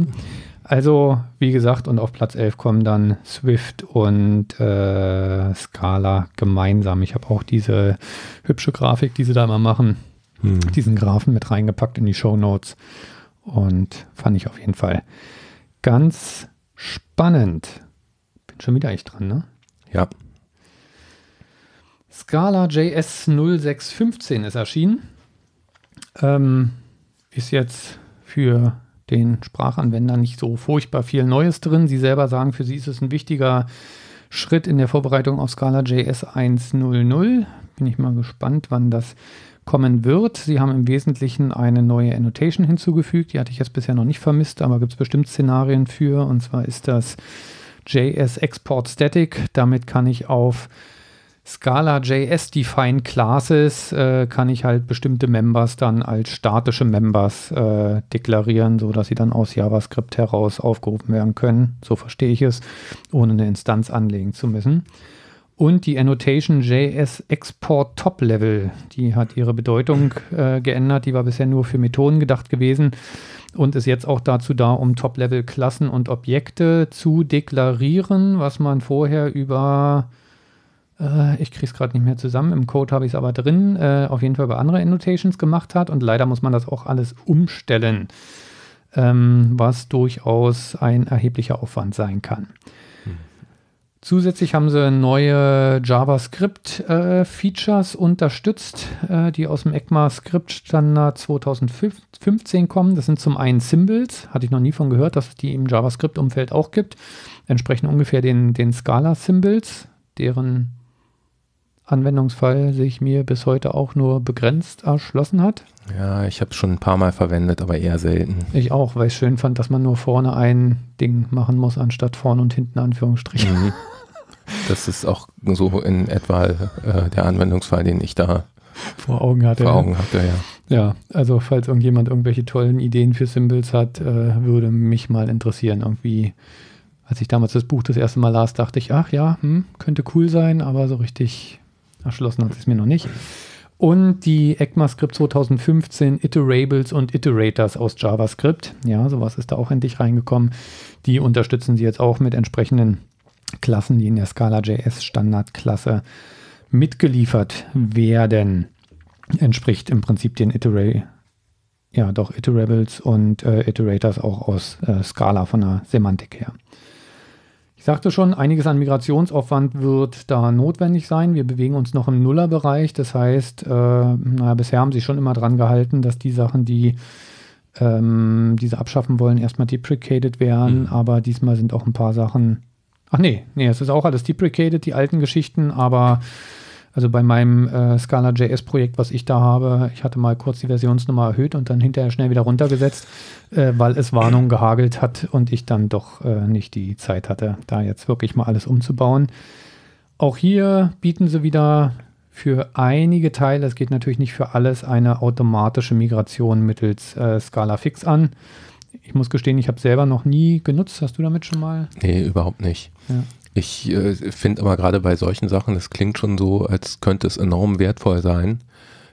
Also, wie gesagt, und auf Platz 11 kommen dann Swift und äh, Scala gemeinsam. Ich habe auch diese hübsche Grafik, die sie da immer machen, Hm. diesen Graphen mit reingepackt in die Show Notes und fand ich auf jeden Fall ganz spannend. Bin schon wieder echt dran, ne? Ja, Scala JS 0615 ist erschienen. Ähm, ist jetzt für den Sprachanwender nicht so furchtbar viel Neues drin. Sie selber sagen, für sie ist es ein wichtiger Schritt in der Vorbereitung auf Scala JS 1.0.0. Bin ich mal gespannt, wann das kommen wird. Sie haben im Wesentlichen eine neue Annotation hinzugefügt. Die hatte ich jetzt bisher noch nicht vermisst, aber gibt es bestimmt Szenarien für. Und zwar ist das JS Export Static. Damit kann ich auf Scala JS Define Classes äh, kann ich halt bestimmte Members dann als statische Members äh, deklarieren, sodass sie dann aus JavaScript heraus aufgerufen werden können. So verstehe ich es, ohne eine Instanz anlegen zu müssen. Und die Annotation JS Export Top Level, die hat ihre Bedeutung äh, geändert. Die war bisher nur für Methoden gedacht gewesen und ist jetzt auch dazu da, um Top-Level-Klassen und Objekte zu deklarieren, was man vorher über äh, ich kriege es gerade nicht mehr zusammen. Im Code habe ich es aber drin. Äh, auf jeden Fall bei anderen Annotations gemacht hat. Und leider muss man das auch alles umstellen, ähm, was durchaus ein erheblicher Aufwand sein kann. Zusätzlich haben sie neue JavaScript-Features unterstützt, äh, die aus dem ECMAScript-Standard 2015 kommen. Das sind zum einen Symbols, hatte ich noch nie von gehört, dass es die im JavaScript-Umfeld auch gibt. Entsprechen ungefähr den, den Scala-Symbols, deren Anwendungsfall sich mir bis heute auch nur begrenzt erschlossen hat. ja, ich habe es schon ein paar Mal verwendet, aber eher selten. Ich auch, weil ich schön fand, dass man nur vorne ein Ding machen muss, anstatt vorne und hinten Anführungsstrichen. Mhm. Das ist auch so in etwa äh, der Anwendungsfall, den ich da vor Augen hatte. vor Augen hatte, ja. Ja, also falls irgendjemand irgendwelche tollen Ideen für Symbols hat, äh, würde mich mal interessieren. Irgendwie, als ich damals das Buch das erste Mal las, dachte ich, ach ja, hm, könnte cool sein, aber so richtig erschlossen hat es mir noch nicht. Und die ECMAScript 2015 Iterables und Iterators aus JavaScript. Ja, sowas ist da auch endlich reingekommen. Die unterstützen sie jetzt auch mit entsprechenden Klassen, die in der Scala.js Standardklasse mitgeliefert werden. Entspricht im Prinzip den Iterate, ja doch Iterables und äh, Iterators auch aus äh, Scala von der Semantik her. Ich sagte schon, einiges an Migrationsaufwand wird da notwendig sein. Wir bewegen uns noch im Nullerbereich. Das heißt, äh, naja, bisher haben sie schon immer dran gehalten, dass die Sachen, die ähm, diese abschaffen wollen, erstmal deprecated werden. Mhm. Aber diesmal sind auch ein paar Sachen. Ach nee, nee, es ist auch alles deprecated, die alten Geschichten, aber also bei meinem äh, Scala.js-Projekt, was ich da habe, ich hatte mal kurz die Versionsnummer erhöht und dann hinterher schnell wieder runtergesetzt, äh, weil es Warnungen gehagelt hat und ich dann doch äh, nicht die Zeit hatte, da jetzt wirklich mal alles umzubauen. Auch hier bieten sie wieder für einige Teile, das geht natürlich nicht für alles, eine automatische Migration mittels äh, Scala Fix an. Ich muss gestehen, ich habe selber noch nie genutzt. Hast du damit schon mal? Nee, überhaupt nicht. Ja. Ich äh, finde aber gerade bei solchen Sachen, das klingt schon so, als könnte es enorm wertvoll sein.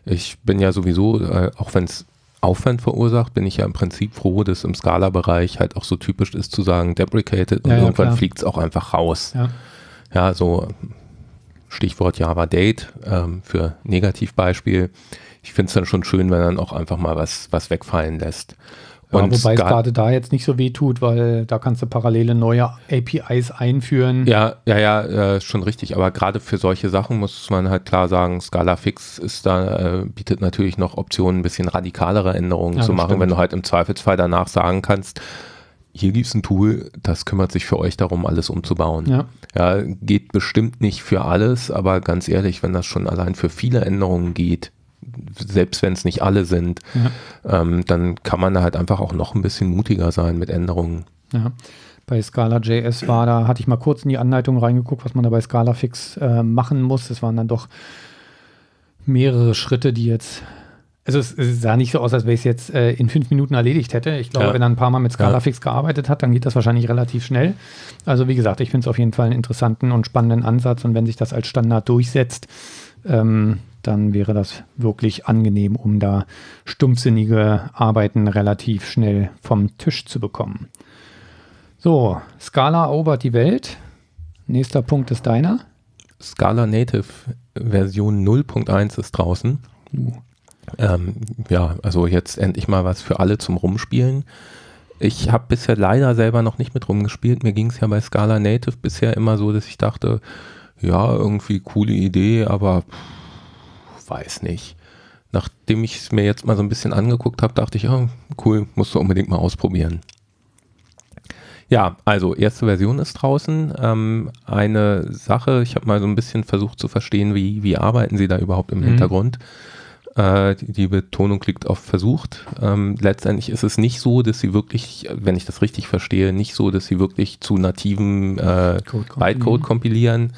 Ich bin ja sowieso, äh, auch wenn es Aufwand verursacht, bin ich ja im Prinzip froh, dass im Scala-Bereich halt auch so typisch ist zu sagen, deprecated und ja, irgendwann fliegt es auch einfach raus. Ja. ja, so Stichwort Java Date ähm, für Negativbeispiel. Ich finde es dann schon schön, wenn dann auch einfach mal was, was wegfallen lässt. Ja, wobei es gerade da jetzt nicht so weh tut, weil da kannst du parallele neue APIs einführen. Ja, ja, ja, äh, schon richtig. Aber gerade für solche Sachen muss man halt klar sagen, Scala Fix ist da, äh, bietet natürlich noch Optionen, ein bisschen radikalere Änderungen ja, zu machen, stimmt. wenn du halt im Zweifelsfall danach sagen kannst, hier gibt es ein Tool, das kümmert sich für euch darum, alles umzubauen. Ja. ja, geht bestimmt nicht für alles, aber ganz ehrlich, wenn das schon allein für viele Änderungen geht, selbst wenn es nicht alle sind, ja. ähm, dann kann man da halt einfach auch noch ein bisschen mutiger sein mit Änderungen. Ja. Bei Scala.js war, da hatte ich mal kurz in die Anleitung reingeguckt, was man da bei Scala Fix äh, machen muss. Es waren dann doch mehrere Schritte, die jetzt also es, es, sah nicht so aus, als wenn ich es jetzt äh, in fünf Minuten erledigt hätte. Ich glaube, ja. wenn er ein paar Mal mit Scalafix ja. gearbeitet hat, dann geht das wahrscheinlich relativ schnell. Also wie gesagt, ich finde es auf jeden Fall einen interessanten und spannenden Ansatz und wenn sich das als Standard durchsetzt, ähm, dann wäre das wirklich angenehm, um da stumpfsinnige Arbeiten relativ schnell vom Tisch zu bekommen. So, Scala erobert die Welt. Nächster Punkt ist deiner. Scala Native Version 0.1 ist draußen. Uh. Ähm, ja, also jetzt endlich mal was für alle zum Rumspielen. Ich habe bisher leider selber noch nicht mit rumgespielt. Mir ging es ja bei Scala Native bisher immer so, dass ich dachte, ja, irgendwie coole Idee, aber pff, weiß nicht. Nachdem ich es mir jetzt mal so ein bisschen angeguckt habe, dachte ich, ja, cool, musst du unbedingt mal ausprobieren. Ja, also erste Version ist draußen. Ähm, eine Sache, ich habe mal so ein bisschen versucht zu verstehen, wie, wie arbeiten sie da überhaupt im mhm. Hintergrund. Äh, die, die, Betonung liegt auf versucht. Ähm, letztendlich ist es nicht so, dass sie wirklich, wenn ich das richtig verstehe, nicht so, dass sie wirklich zu nativen äh, Bytecode kompilieren,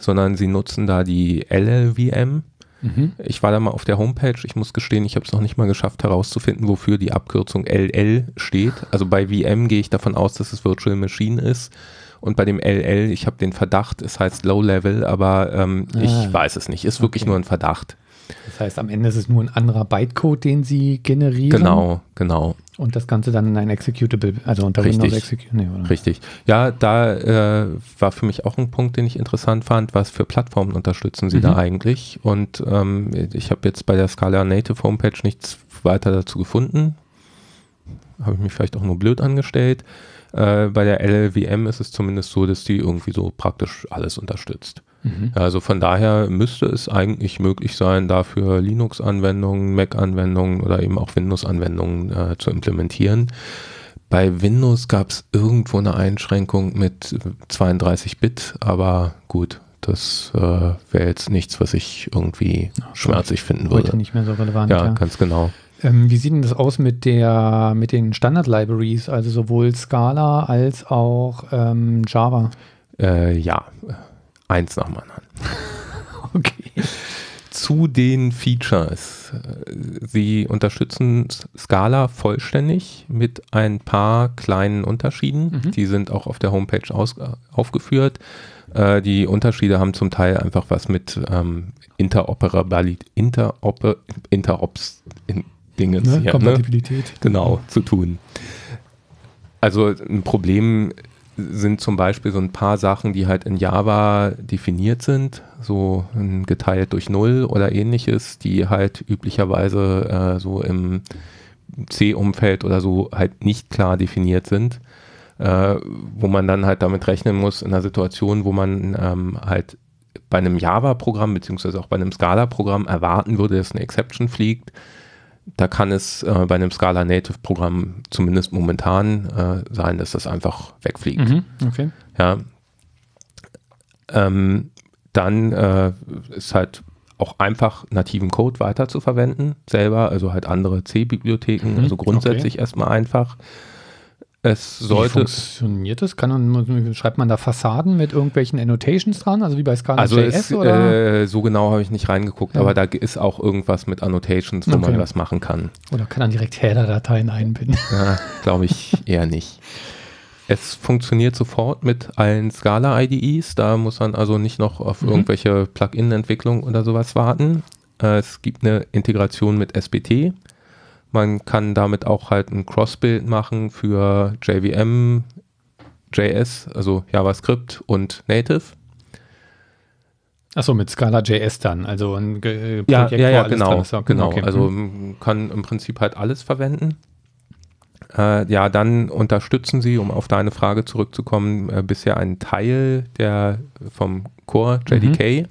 sondern sie nutzen da die LLVM. Mhm. Ich war da mal auf der Homepage. Ich muss gestehen, ich habe es noch nicht mal geschafft herauszufinden, wofür die Abkürzung LL steht. Also bei VM gehe ich davon aus, dass es Virtual Machine ist. Und bei dem LL, ich habe den Verdacht, es heißt Low Level, aber ähm, ah. ich weiß es nicht. Ist wirklich okay. nur ein Verdacht. Das heißt, am Ende ist es nur ein anderer Bytecode, den sie generieren. Genau, genau. Und das Ganze dann in ein Executable, also unter Richtig. Windows Executable. Nee, Richtig. Ja, da äh, war für mich auch ein Punkt, den ich interessant fand, was für Plattformen unterstützen sie mhm. da eigentlich. Und ähm, ich habe jetzt bei der Scala Native Homepage nichts weiter dazu gefunden. Habe ich mich vielleicht auch nur blöd angestellt. Äh, bei der LLVM ist es zumindest so, dass die irgendwie so praktisch alles unterstützt. Mhm. Also von daher müsste es eigentlich möglich sein, dafür Linux-Anwendungen, Mac-Anwendungen oder eben auch Windows-Anwendungen äh, zu implementieren. Bei Windows gab es irgendwo eine Einschränkung mit 32-Bit, aber gut, das äh, wäre jetzt nichts, was ich irgendwie Ach, schmerzlich finden würde. Heute nicht mehr so relevant. Ja, ja. ganz genau. Ähm, wie sieht denn das aus mit der mit den Standard-Libraries, also sowohl Scala als auch ähm, Java? Äh, ja, eins nach dem anderen. okay. Zu den Features. Sie unterstützen Scala vollständig mit ein paar kleinen Unterschieden. Mhm. Die sind auch auf der Homepage aus, aufgeführt. Äh, die Unterschiede haben zum Teil einfach was mit ähm, Interoperabilität, Interoper, Interops, in Dingens, ne? ja, Kompatibilität. Ne? Genau, zu tun. Also ein Problem sind zum Beispiel so ein paar Sachen, die halt in Java definiert sind, so geteilt durch Null oder ähnliches, die halt üblicherweise äh, so im C-Umfeld oder so halt nicht klar definiert sind, äh, wo man dann halt damit rechnen muss in einer Situation, wo man ähm, halt bei einem Java-Programm beziehungsweise auch bei einem Scala-Programm erwarten würde, dass eine Exception fliegt, da kann es äh, bei einem Scala Native Programm zumindest momentan äh, sein, dass das einfach wegfliegt. Mhm, okay. Ja. Ähm, dann äh, ist halt auch einfach nativen Code weiter zu verwenden, selber, also halt andere C-Bibliotheken, mhm, also grundsätzlich okay. erstmal einfach. Es Wie sollte, funktioniert das? Kann man, schreibt man da Fassaden mit irgendwelchen Annotations dran, also wie bei Scala also JS es, oder, äh, so genau habe ich nicht reingeguckt, Ja. aber da ist auch irgendwas mit Annotations, wo Okay. man was machen kann. oder kann man direkt Header-Dateien einbinden? Ja, Glaube ich eher nicht. Es funktioniert sofort mit allen Scala-IDEs. Da muss man also nicht noch auf Mhm. irgendwelche Plugin-Entwicklung oder sowas warten. Äh, es gibt eine Integration mit SBT. Man kann damit auch halt ein Cross-Build machen für JVM, JS, also JavaScript und Native. Achso, mit Scala JS dann, also ein Ge- Ja, Projekt, ja, wo ja, alles genau. dran ist. Okay, genau. okay. Also Hm. m, kann im Prinzip halt alles verwenden. Äh, ja, dann unterstützen sie, um auf deine Frage zurückzukommen, äh, bisher einen Teil der vom Core JDK.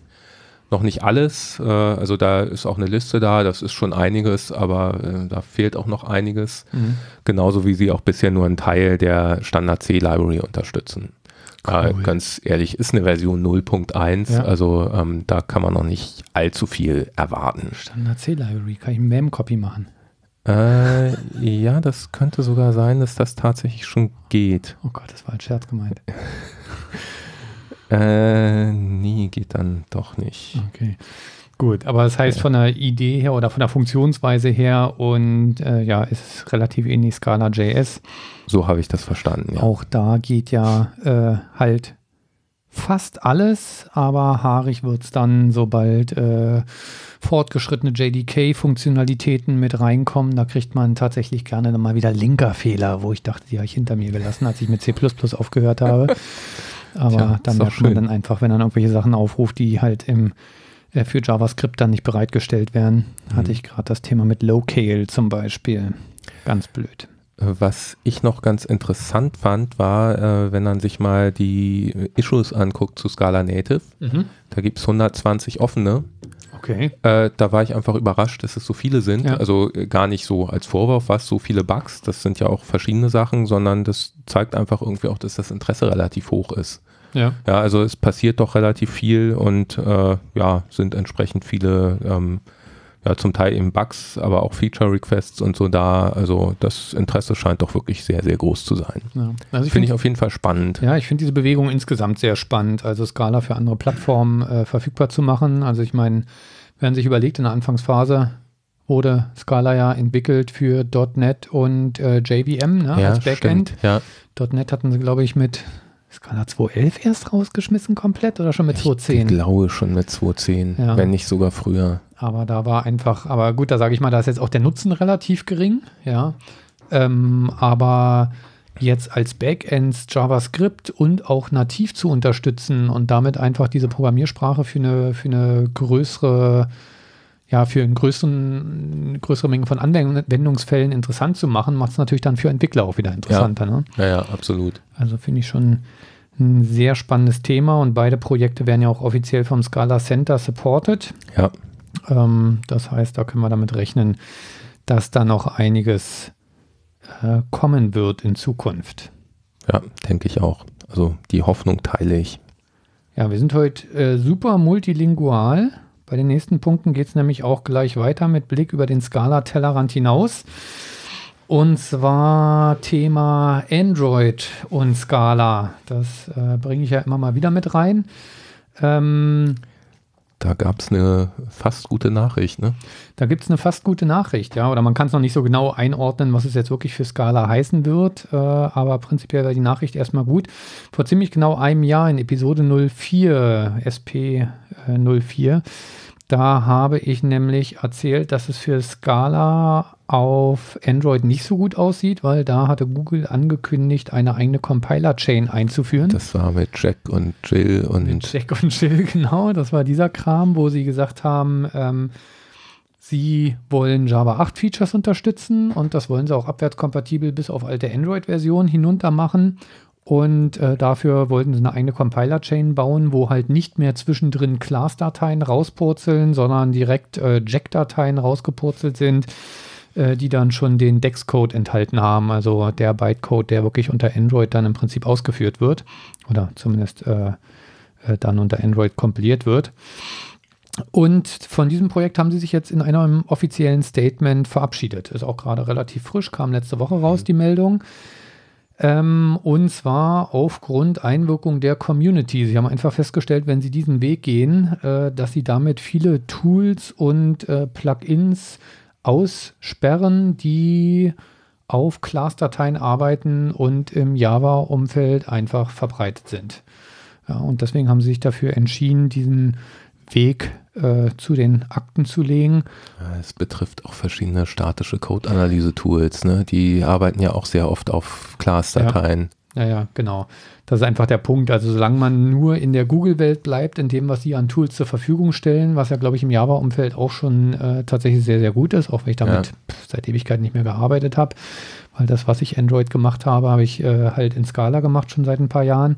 Noch nicht alles. Äh, also da ist auch eine Liste da. Das ist schon einiges, aber äh, da fehlt auch noch einiges. Mhm. Genauso wie sie auch bisher nur einen Teil der Standard C-Library unterstützen. Äh, Cool. ganz ehrlich, ist eine Version 0.1, Ja. also ähm, da kann man noch nicht allzu viel erwarten. Standard C-Library, kann ich Mem-Copy machen? Äh, ja, das könnte sogar sein, dass das tatsächlich schon geht. Oh Gott, das war ein Scherz gemeint. Äh, nee, geht dann doch nicht. Okay. Gut, aber das heißt von der Idee her oder von der Funktionsweise her und äh, ja, ist relativ ähnlich Scala JS. So habe ich das verstanden, ja. Auch da geht ja äh, halt fast alles, aber haarig wird es dann, sobald äh, fortgeschrittene JDK-Funktionalitäten mit reinkommen. Da kriegt man tatsächlich gerne mal wieder Linkerfehler, wo ich dachte, die habe ich hinter mir gelassen, als ich mit C aufgehört habe. Aber Tja, doch merkt man dann einfach, wenn dann irgendwelche Sachen aufruft, die halt im äh, für JavaScript dann nicht bereitgestellt werden. Hatte Mhm. ich gerade das Thema mit Locale zum Beispiel. Ganz blöd. Äh, Was ich noch ganz interessant fand, war, äh, wenn man sich mal die Issues anguckt zu Scala Native, da gibt es 120 offene. Okay. Äh, da war ich einfach überrascht, dass es so viele sind. Ja. Also äh, gar nicht so als Vorwurf, was so viele Bugs, das sind ja auch verschiedene Sachen, sondern das zeigt einfach irgendwie auch, dass das Interesse relativ hoch ist. Ja. Ja, also es passiert doch relativ viel und äh, ja, sind entsprechend viele, ähm, ja, zum Teil eben Bugs, aber auch Feature-Requests und so da. Also das Interesse scheint doch wirklich sehr, sehr groß zu sein. ja. Also ich Finde ich auf jeden Fall spannend. Ja, ich finde diese Bewegung insgesamt sehr spannend, also Scala für andere Plattformen äh, verfügbar zu machen. Also ich meine, wenn man sich überlegt, in der Anfangsphase wurde Scala ja entwickelt für .NET und äh, JVM ne, als Backend. stimmt. Ja, .NET hatten sie, glaube ich, mit Scala 2.11 erst rausgeschmissen komplett oder schon mit ich 2.10? glaube schon mit 2.10, Ja. wenn nicht sogar früher. Aber da war einfach, aber gut, da sage ich mal, da ist jetzt auch der Nutzen relativ gering, ja. Ähm, aber jetzt als Backends JavaScript und auch nativ zu unterstützen und damit einfach diese Programmiersprache für eine, für eine größere, ja, für einen größeren, größere Menge von Anwendungsfällen interessant zu machen, macht es natürlich dann für Entwickler auch wieder interessanter. Ne? Ja, ja, absolut. Also finde ich schon ein sehr spannendes Thema und beide Projekte werden ja auch offiziell vom Scala Center supported. Ja, Ähm, das heißt, da können wir damit rechnen, dass da noch einiges äh, kommen wird in Zukunft. ja, denke ich auch. Also die Hoffnung teile ich. Ja, wir sind heute äh, super multilingual. Bei den nächsten Punkten geht es nämlich auch gleich weiter mit Blick über den Scala-Tellerrand hinaus. Und zwar Thema Android und Scala. Das äh, bringe ich ja immer mal wieder mit rein. Ähm, Da gab es eine fast gute Nachricht, ne? Da gibt es eine fast gute Nachricht, ja. Oder man kann es noch nicht so genau einordnen, was es jetzt wirklich für Scala heißen wird. Äh, aber prinzipiell war die Nachricht erstmal gut. Vor ziemlich genau einem Jahr in Episode 04, SP äh, 04, da habe ich nämlich erzählt, dass es für Scala auf Android nicht so gut aussieht, weil da hatte Google angekündigt, eine eigene Compiler-Chain einzuführen. Das war mit Jack und Jill und Mit Jack und Jill, genau. Das war dieser Kram, wo sie gesagt haben, ähm, sie wollen Java 8 Features unterstützen und das wollen sie auch abwärtskompatibel bis auf alte Android-Versionen hinunter machen. Und äh, dafür wollten sie eine eigene Compiler-Chain bauen, wo halt nicht mehr zwischendrin Class-Dateien rauspurzeln, sondern direkt äh, Jack-Dateien rausgepurzelt sind, die dann schon den DEX-Code enthalten haben. Also der Bytecode, der wirklich unter Android dann im Prinzip ausgeführt wird. Oder zumindest äh, äh, dann unter Android kompiliert wird. Und von diesem Projekt haben sie sich jetzt in einem offiziellen Statement verabschiedet. Ist auch gerade relativ frisch, kam letzte Woche raus, die Meldung. Ähm, und zwar aufgrund Einwirkung der Community. Sie haben einfach festgestellt, wenn Sie diesen Weg gehen, äh, dass Sie damit viele Tools und äh, Plugins aussperren, die auf Class-Dateien arbeiten und im Java-Umfeld einfach verbreitet sind. Ja, und deswegen haben sie sich dafür entschieden, diesen Weg äh, zu den Akten zu legen. Es betrifft auch verschiedene statische Code-Analyse-Tools. Ne? Die arbeiten ja auch sehr oft auf Class-Dateien. Ja. ja, genau. Das ist einfach der Punkt. Also solange man nur in der Google-Welt bleibt, in dem, was sie an Tools zur Verfügung stellen, was ja, glaube ich, im Java-Umfeld auch schon äh, tatsächlich sehr, sehr gut ist, auch wenn ich damit ja. seit Ewigkeit nicht mehr gearbeitet habe. Weil das, was ich Android gemacht habe, habe ich äh, halt in Scala gemacht, schon seit ein paar Jahren.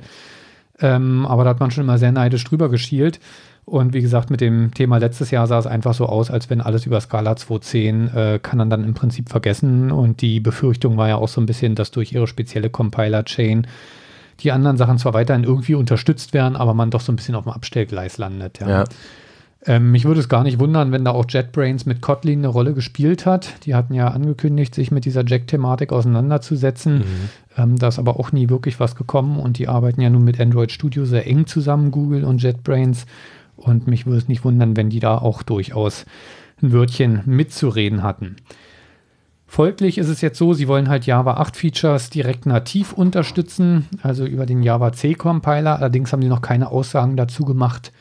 Ähm, aber da hat man schon immer sehr neidisch drüber geschielt. Und wie gesagt, mit dem Thema letztes Jahr sah es einfach so aus, als wenn alles über Scala 2.10 äh, kann man dann im Prinzip vergessen. Und die Befürchtung war ja auch so ein bisschen, dass durch ihre spezielle Compiler-Chain die anderen Sachen zwar weiterhin irgendwie unterstützt werden, aber man doch so ein bisschen auf dem Abstellgleis landet. Ja. ja. Ähm, mich würde es gar nicht wundern, wenn da auch JetBrains mit Kotlin eine Rolle gespielt hat. Die hatten ja angekündigt, sich mit dieser Jack-Thematik auseinanderzusetzen. Mhm. Ähm, da ist aber auch nie wirklich was gekommen und die arbeiten ja nun mit Android Studio sehr eng zusammen, Google und JetBrains. Und mich würde es nicht wundern, wenn die da auch durchaus ein Wörtchen mitzureden hatten. Folglich ist es jetzt so, sie wollen halt Java 8 Features direkt nativ unterstützen, also über den Java C Compiler. Allerdings haben sie noch keine Aussagen dazu gemacht,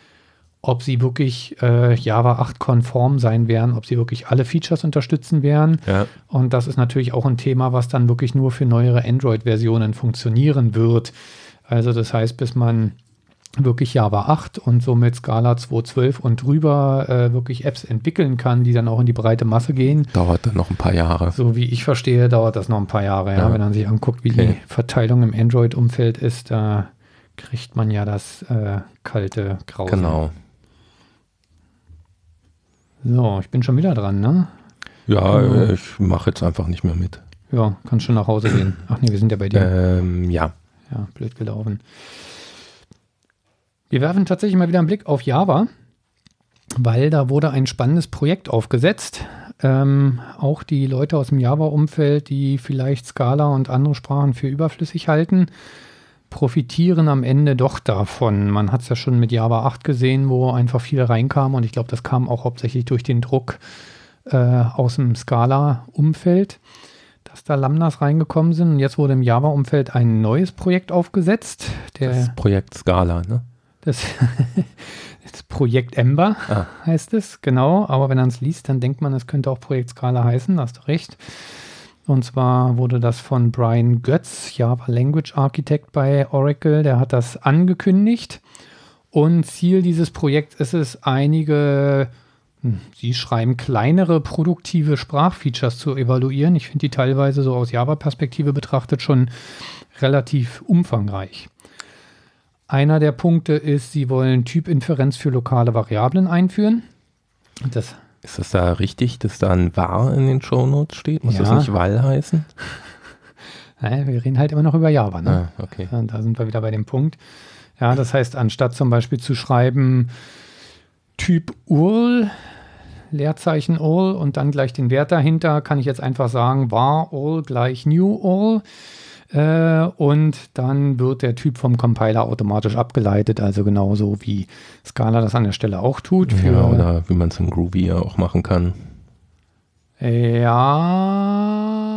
ob sie wirklich äh, Java 8 konform sein werden, ob sie wirklich alle Features unterstützen werden. Ja. Und das ist natürlich auch ein Thema, was dann wirklich nur für neuere Android-Versionen funktionieren wird. Also das heißt, bis man wirklich Java 8 und somit Scala 2.12 und drüber äh, wirklich Apps entwickeln kann, die dann auch in die breite Masse gehen. Dauert dann noch ein paar Jahre. So wie ich verstehe, dauert das noch ein paar Jahre. Ja. Ja. Wenn man sich anguckt, wie okay. die Verteilung im Android-Umfeld ist, da kriegt man ja das äh, kalte Grausen. Genau. So, ich bin schon wieder dran, ne? Ja, also, ich mache jetzt einfach nicht mehr mit. Ja, kannst schon nach Hause gehen. Ach nee, wir sind ja bei dir. Ähm, ja. Ja, blöd gelaufen. Wir werfen tatsächlich mal wieder einen Blick auf Java, weil da wurde ein spannendes Projekt aufgesetzt. Ähm, auch die Leute aus dem Java-Umfeld, die vielleicht Scala und andere Sprachen für überflüssig halten, profitieren am Ende doch davon. Man hat es ja schon mit Java 8 gesehen, wo einfach viel reinkam und ich glaube, das kam auch hauptsächlich durch den Druck äh, aus dem Scala-Umfeld, dass da Lambdas reingekommen sind. Und jetzt wurde im Java-Umfeld ein neues Projekt aufgesetzt. das Projekt Scala, ne? Das, das Projekt Ember ah. heißt es, genau. Aber wenn man es liest, dann denkt man, es könnte auch Projekt Scala heißen, hast du recht. Und zwar wurde das von Brian Götz, Java Language Architect bei Oracle, der hat das angekündigt. Und Ziel dieses Projekts ist es, einige, hm, sie schreiben, kleinere produktive Sprachfeatures zu evaluieren. Ich finde die teilweise so aus Java-Perspektive betrachtet schon relativ umfangreich. Einer der Punkte ist, sie wollen Typinferenz für lokale Variablen einführen. Das ist das da richtig, dass da ein var in den Shownotes steht? Muss ja. das nicht val heißen? Wir reden halt immer noch über Java. Ne? Ah, okay. Da sind wir wieder bei dem Punkt. Ja, das heißt, anstatt zum Beispiel zu schreiben Typ URL, Leerzeichen URL und dann gleich den Wert dahinter, kann ich jetzt einfach sagen var URL gleich new URL. Äh, und dann wird der Typ vom Compiler automatisch abgeleitet, also genauso wie Scala das an der Stelle auch tut. ja, oder wie man es in Groovy ja auch machen kann. Ja,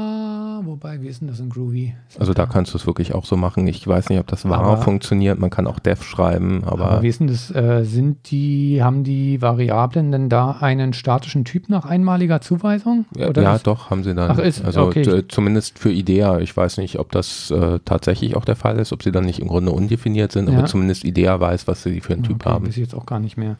wobei, wie ist denn das in Groovy? Also da kannst du es wirklich auch so machen. Ich weiß nicht, ob das wahr funktioniert. Man kann auch Dev schreiben, aber. aber wie ist denn das? Äh, sind die, haben die Variablen denn da einen statischen Typ nach einmaliger Zuweisung? Ja, ja doch, haben sie dann. Ach, ist, also okay. zumindest für IDEA. Ich weiß nicht, ob das äh, tatsächlich auch der Fall ist, ob sie dann nicht im Grunde undefiniert sind, ja. aber zumindest IDEA weiß, was sie für einen Typ okay, haben. Ich jetzt auch gar nicht mehr.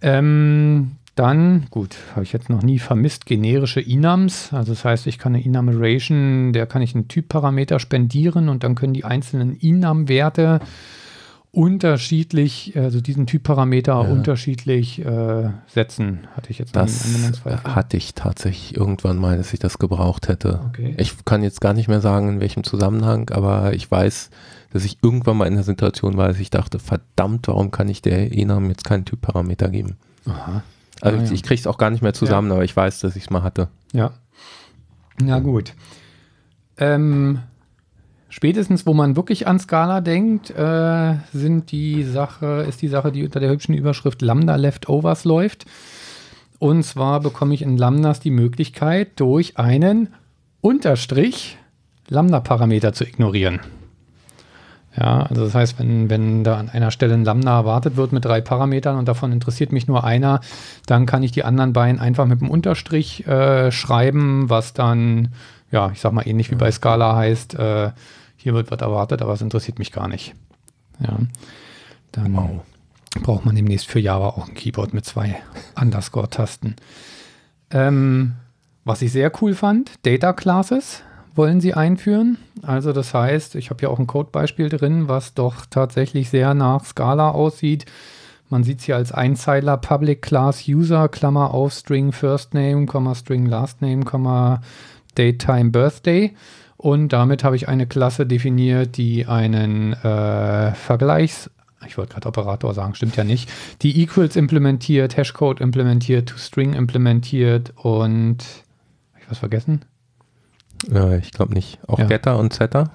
Ähm, dann, gut, habe ich jetzt noch nie vermisst, generische Inams. Also das heißt, ich kann eine Enumeration, der kann ich einen Typparameter spendieren und dann können die einzelnen Inam-Werte unterschiedlich, also diesen Typparameter ja. unterschiedlich äh, setzen. Hatte ich jetzt Das hatte ich tatsächlich irgendwann mal, dass ich das gebraucht hätte. Okay. Ich kann jetzt gar nicht mehr sagen, in welchem Zusammenhang, aber ich weiß, dass ich irgendwann mal in der Situation war, dass ich dachte, verdammt, warum kann ich der Enam jetzt keinen Typparameter geben? Aha. Also ah, ja. ich kriege es auch gar nicht mehr zusammen, ja. aber ich weiß, dass ich es mal hatte. Ja. Na gut. Ähm, Spätestens, wo man wirklich an Scala denkt, äh, sind die Sache, ist die Sache, die unter der hübschen Überschrift Lambda Leftovers läuft. Und zwar bekomme ich in Lambdas die Möglichkeit, durch einen Unterstrich Lambda-Parameter zu ignorieren. Ja, also das heißt, wenn, wenn da an einer Stelle ein Lambda erwartet wird mit drei Parametern und davon interessiert mich nur einer, dann kann ich die anderen beiden einfach mit einem Unterstrich äh, schreiben, was dann, ja, ich sag mal ähnlich wie bei Scala heißt, äh, hier wird was erwartet, aber es interessiert mich gar nicht. Ja, dann wow. braucht man demnächst für Java auch ein Keyboard mit zwei Underscore-Tasten. Ähm, was ich sehr cool fand, Data Classes wollen sie einführen. Also das heißt, ich habe hier auch ein Codebeispiel drin, was doch tatsächlich sehr nach Scala aussieht. Man sieht es hier als Einzeiler Public Class User, Klammer auf String First Name, String Last Name, Date Time Birthday. Und damit habe ich eine Klasse definiert, die einen äh, Vergleichs, ich wollte gerade Operator sagen, stimmt ja nicht, die Equals implementiert, Hashcode implementiert, ToString implementiert und, habe ich was vergessen? Äh, ich glaube nicht. Auch ja. Getter und Setter?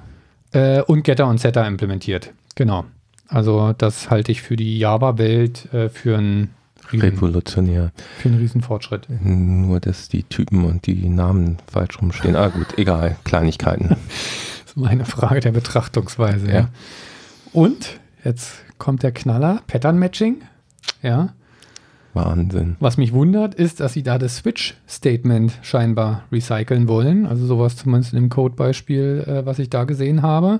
Äh, und Getter und Setter implementiert, genau. Also das halte ich für die Java-Welt äh, für einen Riesen, Revolutionär. Für einen Riesenfortschritt. Nur, dass die Typen und die Namen falsch rumstehen. Ah gut, egal, Kleinigkeiten. das ist meine Frage der Betrachtungsweise. Ja. ja. Und jetzt kommt der Knaller, Pattern Matching. Ja. Wahnsinn. Was mich wundert, ist, dass sie da das Switch-Statement scheinbar recyceln wollen. Also sowas zumindest im Codebeispiel, äh, was ich da gesehen habe,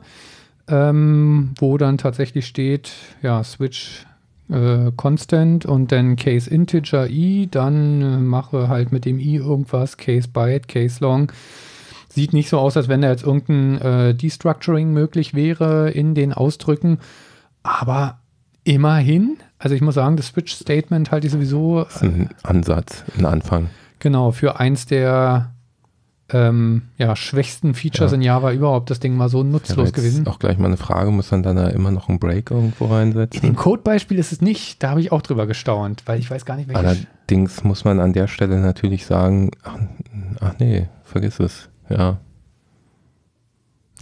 ähm, wo dann tatsächlich steht, ja, Switch äh, Constant und dann Case Integer i, dann äh, mache halt mit dem i irgendwas, Case Byte, Case Long. Sieht nicht so aus, als wenn da jetzt irgendein äh, Destructuring möglich wäre in den Ausdrücken, aber immerhin also ich muss sagen, das Switch-Statement halte ich sowieso. Das ist ein Ansatz, ein Anfang. Genau, für eins der ähm, ja, schwächsten Features ja. in Java überhaupt das Ding mal so nutzlos ja, gewesen. Auch gleich mal eine Frage, muss man dann da immer noch einen Break irgendwo reinsetzen? In dem Codebeispiel ist es nicht, da habe ich auch drüber gestaunt, weil ich weiß gar nicht, welches. Allerdings muss man an der Stelle natürlich sagen, ach, ach nee, vergiss es, ja.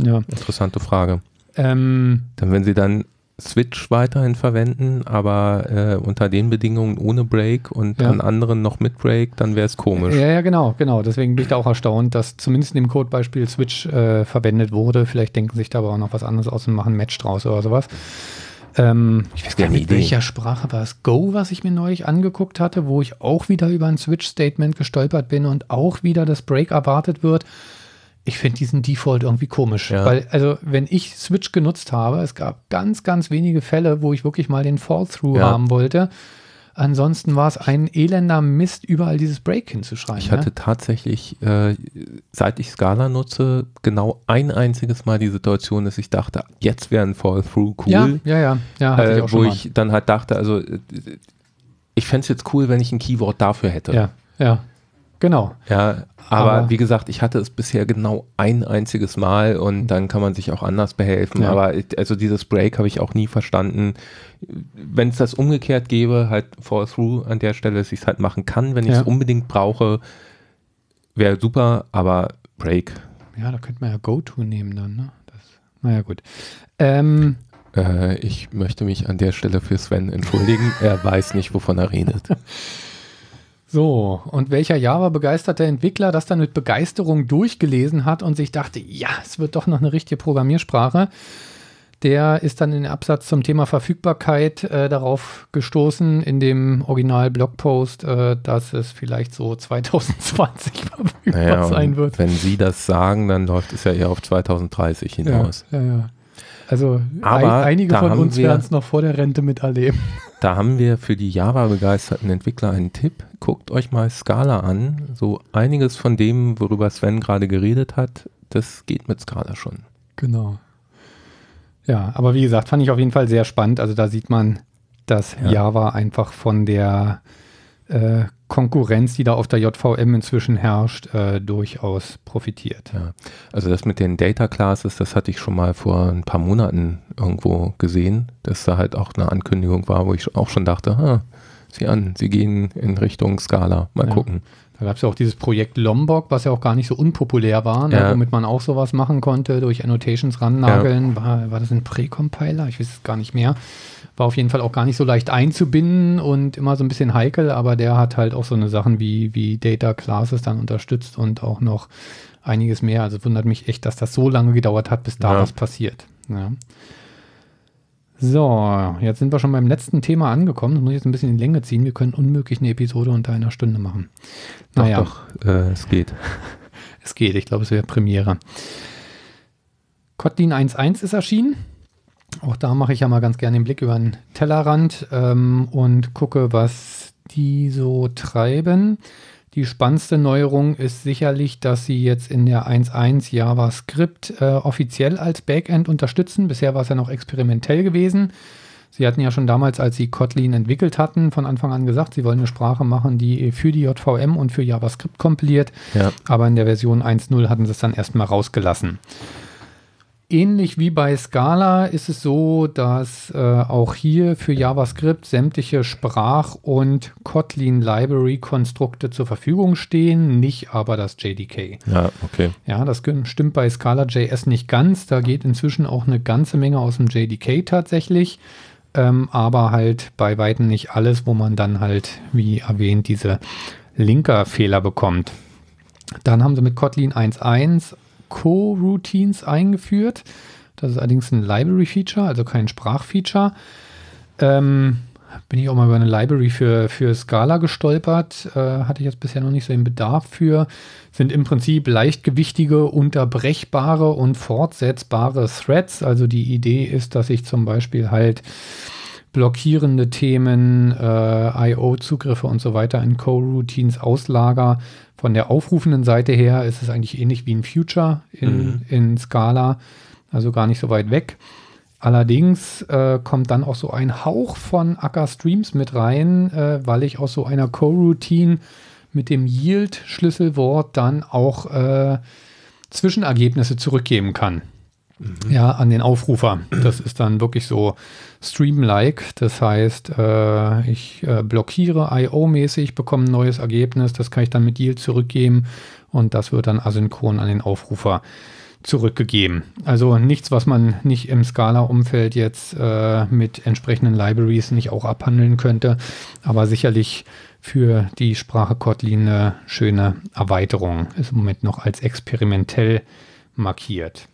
Ja. Interessante Frage. Ähm, dann, wenn Sie dann Switch weiterhin verwenden, aber äh, unter den Bedingungen ohne Break und ja. an anderen noch mit Break, dann wäre es komisch. Ja, ja, genau, genau. Deswegen bin ich da auch erstaunt, dass zumindest in dem Codebeispiel Switch äh, verwendet wurde. Vielleicht denken sich da aber auch noch was anderes aus und machen Match draus oder sowas. Ähm, ich weiß gar nicht, mit welcher Sprache war es Go, was ich mir neulich angeguckt hatte, wo ich auch wieder über ein Switch-Statement gestolpert bin und auch wieder das Break erwartet wird ich finde diesen Default irgendwie komisch. Ja. Weil, also, wenn ich Switch genutzt habe, es gab ganz, ganz wenige Fälle, wo ich wirklich mal den Fall-Through ja. haben wollte. Ansonsten war es ein elender Mist, überall dieses Break hinzuschreiben. Ich hatte ne? tatsächlich, äh, seit ich Scala nutze, genau ein einziges Mal die Situation, dass ich dachte, jetzt wäre ein Fall-Through cool. Ja, ja, ja. ja äh, ich wo ich dann halt dachte, also äh, ich fände es jetzt cool, wenn ich ein Keyword dafür hätte. Ja, ja. Genau. Ja, aber, aber, wie gesagt, ich hatte es bisher genau ein einziges Mal und dann kann man sich auch anders behelfen. Ja. Aber also dieses Break habe ich auch nie verstanden. Wenn es das umgekehrt gäbe, halt Fall Through an der Stelle, dass ich es halt machen kann, wenn ich es ja. unbedingt brauche, wäre super, aber Break. Ja, da könnte man ja GoTo nehmen dann, ne? Das, naja, gut. Ähm, äh, ich möchte mich an der Stelle für Sven entschuldigen. er weiß nicht, wovon er redet. So, und welcher Java-begeisterte Entwickler das dann mit Begeisterung durchgelesen hat und sich dachte, ja, es wird doch noch eine richtige Programmiersprache, der ist dann in den Absatz zum Thema Verfügbarkeit äh, darauf gestoßen, in dem Original-Blogpost, äh, dass es vielleicht so 2020 verfügbar naja, sein wird. Wenn Sie das sagen, dann läuft es ja eher auf 2030 hinaus. Ja, ja, ja. Also Aber ein, einige von uns werden es noch vor der Rente miterleben. Da haben wir für die Java-begeisterten Entwickler einen Tipp. Guckt euch mal Scala an. So einiges von dem, worüber Sven gerade geredet hat, das geht mit Scala schon. Genau. Ja, aber wie gesagt, fand ich auf jeden Fall sehr spannend. Also da sieht man, dass ja. Java einfach von der äh, Konkurrenz, die da auf der JVM inzwischen herrscht, äh, durchaus profitiert. Ja. Also das mit den Data Classes, das hatte ich schon mal vor ein paar Monaten irgendwo gesehen, dass da halt auch eine Ankündigung war, wo ich auch schon dachte, ah, sieh an, sie gehen in Richtung Scala. Mal ja. gucken. Da gab es ja auch dieses Projekt Lombok, was ja auch gar nicht so unpopulär war, ne, Ja. womit man auch sowas machen konnte, durch Annotations rannageln. War, war das ein Präcompiler? Ich weiß es gar nicht mehr. War auf jeden Fall auch gar nicht so leicht einzubinden und immer so ein bisschen heikel, aber der hat halt auch so eine Sachen wie, wie Data Classes dann unterstützt und auch noch einiges mehr. Also wundert mich echt, dass das so lange gedauert hat, bis da Ja. was passiert. Ja. So, jetzt sind wir schon beim letzten Thema angekommen. Das muss ich jetzt ein bisschen in die Länge ziehen. Wir können unmöglich eine Episode unter einer Stunde machen. Doch, Naja, doch, äh, es geht. es geht. Ich glaube, es wäre Premiere. Kotlin 1.1 ist erschienen. Auch da mache ich ja mal ganz gerne den Blick über den Tellerrand ähm, und gucke, was die so treiben. Die spannendste Neuerung ist sicherlich, dass sie jetzt in der 1.1 JavaScript äh, offiziell als Backend unterstützen. Bisher war es ja noch experimentell gewesen. Sie hatten ja schon damals, als sie Kotlin entwickelt hatten, von Anfang an gesagt, sie wollen eine Sprache machen, die für die JVM und für JavaScript kompiliert. Ja. Aber in der Version 1.0 hatten sie es dann erstmal rausgelassen. Ähnlich wie bei Scala ist es so, dass äh, auch hier für JavaScript sämtliche Sprach- und Kotlin-Library-Konstrukte zur Verfügung stehen, nicht aber das JDK. Ja, okay. Ja, das stimmt bei Scala.js nicht ganz. Da geht inzwischen auch eine ganze Menge aus dem JDK tatsächlich. Ähm, aber halt bei weitem nicht alles, wo man dann halt, wie erwähnt, diese Linker-Fehler bekommt. Dann haben sie mit Kotlin 1.1 Co-Routines eingeführt. Das ist allerdings ein Library-Feature, also kein Sprachfeature. Ähm, bin ich auch mal über eine Library für, für Scala gestolpert. Äh, hatte ich jetzt bisher noch nicht so den Bedarf für. Sind im Prinzip leichtgewichtige, unterbrechbare und fortsetzbare Threads. Also die Idee ist, dass ich zum Beispiel halt blockierende Themen, äh, IO-Zugriffe und so weiter in Co-Routines auslager. Von der aufrufenden Seite her ist es eigentlich ähnlich wie ein Future in, Mhm. in Scala, also gar nicht so weit weg. Allerdings äh, kommt dann auch so ein Hauch von Acker Streams mit rein, äh, weil ich aus so einer Co-Routine mit dem Yield-Schlüsselwort dann auch äh, Zwischenergebnisse zurückgeben kann. Ja, an den Aufrufer. Das ist dann wirklich so Stream-like. Das heißt, äh, ich äh, blockiere IO-mäßig, bekomme ein neues Ergebnis. Das kann ich dann mit Yield zurückgeben und das wird dann asynchron an den Aufrufer zurückgegeben. Also nichts, was man nicht im Scala-Umfeld jetzt äh, mit entsprechenden Libraries nicht auch abhandeln könnte, aber sicherlich für die Sprache Kotlin eine schöne Erweiterung. Ist im Moment noch als experimentell markiert.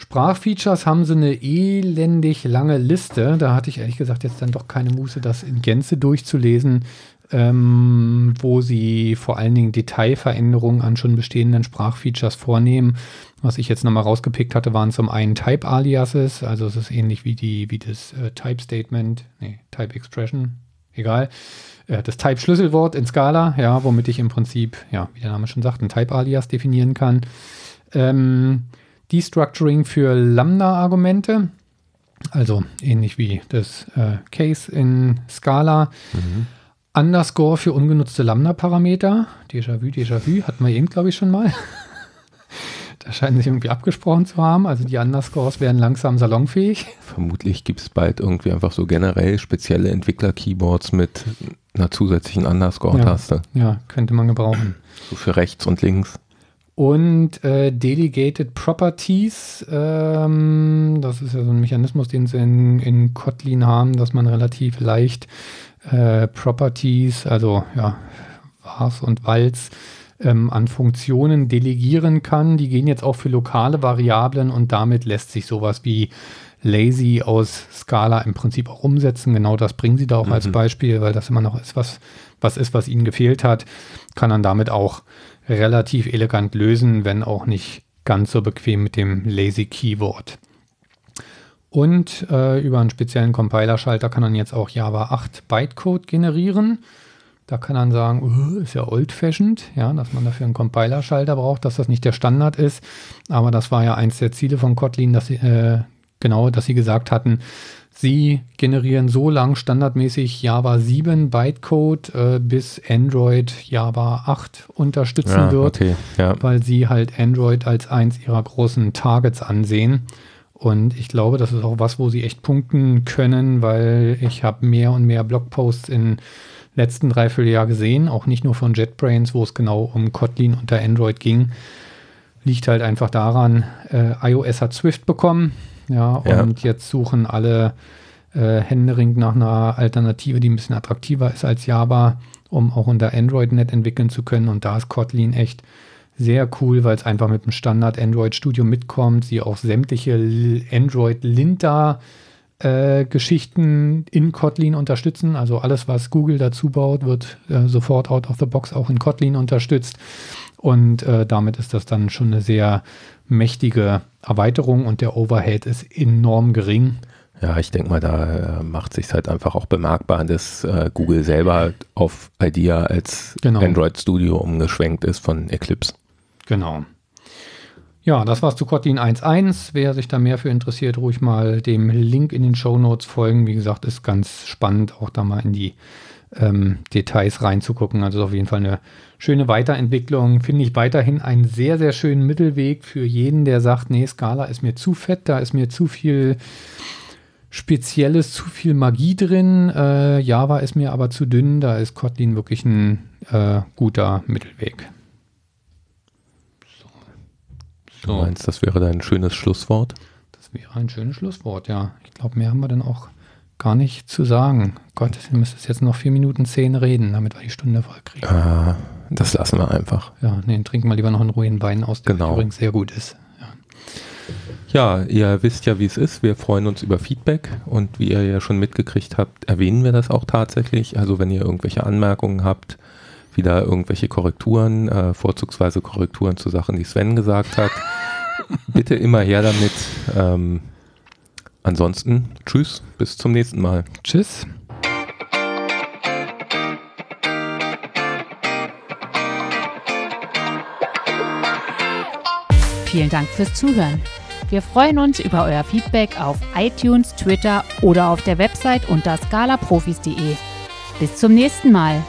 Sprachfeatures haben sie eine elendig lange Liste. Da hatte ich ehrlich gesagt jetzt dann doch keine Muße, das in Gänze durchzulesen, ähm, wo sie vor allen Dingen Detailveränderungen an schon bestehenden Sprachfeatures vornehmen. Was ich jetzt nochmal rausgepickt hatte, waren zum einen Type-Aliases, also es ist ähnlich wie, die, wie das äh, Type-Statement, nee, Type-Expression, egal. Äh, das Type-Schlüsselwort in Scala, ja, womit ich im Prinzip, ja, wie der Name schon sagt, ein Type-Alias definieren kann. Ähm, Destructuring für Lambda-Argumente, also ähnlich wie das äh, Case in Scala. Underscore für ungenutzte Lambda-Parameter. Déjà-vu, Déjà-vu, hatten wir eben, glaube ich, schon mal. da scheinen sich irgendwie abgesprochen zu haben. Also die Underscores werden langsam salonfähig. Vermutlich gibt es bald irgendwie einfach so generell spezielle Entwickler-Keyboards mit einer zusätzlichen Underscore-Taste. Ja, könnte man gebrauchen. So für rechts und links. Und äh, Delegated Properties, ähm, das ist ja so ein Mechanismus, den sie in, in Kotlin haben, dass man relativ leicht äh, Properties, also ja, Vars und Vals, ähm, an Funktionen delegieren kann. Die gehen jetzt auch für lokale Variablen und damit lässt sich sowas wie Lazy aus Scala im Prinzip auch umsetzen. Genau das bringen sie da auch als Mhm. Beispiel, weil das immer noch ist, was, was ist, was ihnen gefehlt hat, kann man damit auch relativ elegant lösen, wenn auch nicht ganz so bequem mit dem Lazy Keyword. Und äh, über einen speziellen Compiler-Schalter kann man jetzt auch Java 8 Bytecode generieren. Da kann man sagen, "Uh, ist ja old-fashioned, ja, dass man dafür einen Compiler-Schalter braucht, dass das nicht der Standard ist. Aber das war ja eins der Ziele von Kotlin, dass sie, äh, genau, dass sie gesagt hatten, sie generieren so lang standardmäßig Java 7 Bytecode, äh, bis Android Java 8 unterstützen Ja, wird okay. Ja. weil sie halt Android als eins ihrer großen Targets ansehen. Und ich glaube, das ist auch was, wo sie echt punkten können, weil ich habe mehr und mehr Blogposts in letzten Dreivierteljahr gesehen, auch nicht nur von JetBrains, wo es genau um Kotlin unter Android ging. Liegt halt einfach daran, äh, iOS hat Swift bekommen, ja, ja, und jetzt suchen alle äh, händeringend nach einer Alternative, die ein bisschen attraktiver ist als Java, um auch unter Android net entwickeln zu können. Und da ist Kotlin echt sehr cool, weil es einfach mit dem Standard Android Studio mitkommt. Sie auch sämtliche Android Linter äh, Geschichten in Kotlin unterstützen. Also alles, was Google dazu baut, wird äh, sofort out of the box auch in Kotlin unterstützt. Und äh, damit ist das dann schon eine sehr mächtige Erweiterung und der Overhead ist enorm gering. Ja, ich denke mal, da äh, macht sich halt einfach auch bemerkbar, dass äh, Google selber auf IDEA als genau. Android Studio umgeschwenkt ist von Eclipse. Genau. Ja, das war's zu Kotlin 1.1. Wer sich da mehr für interessiert, ruhig mal dem Link in den Show Notes folgen. Wie gesagt, ist ganz spannend, auch da mal in die ähm, Details reinzugucken. Also ist auf jeden Fall eine schöne Weiterentwicklung. Finde ich weiterhin einen sehr, sehr schönen Mittelweg für jeden, der sagt, nee, Scala ist mir zu fett, da ist mir zu viel Spezielles, zu viel Magie drin. Äh, Java ist mir aber zu dünn, da ist Kotlin wirklich ein äh, guter Mittelweg. Du meinst, das wäre dein schönes Schlusswort? Das wäre ein schönes Schlusswort, ja. Ich glaube, mehr haben wir dann auch gar nicht zu sagen. Gott, wir müssen jetzt noch vier Minuten zehn reden, damit wir die Stunde voll kriegen. Ah, das lassen wir einfach. Ja, nee, trinken wir lieber noch einen ruhigen Wein aus, der genau. übrigens sehr gut ist. Ja. ja, ihr wisst ja, wie es ist. Wir freuen uns über Feedback und wie ihr ja schon mitgekriegt habt, erwähnen wir das auch tatsächlich. Also wenn ihr irgendwelche Anmerkungen habt, wieder irgendwelche Korrekturen, äh, vorzugsweise Korrekturen zu Sachen, die Sven gesagt hat. Bitte immer her damit. Ähm, ansonsten, tschüss, bis zum nächsten Mal. Tschüss. Vielen Dank fürs Zuhören. Wir freuen uns über euer Feedback auf iTunes, Twitter oder auf der Website unter scalaprofis.de. Bis zum nächsten Mal.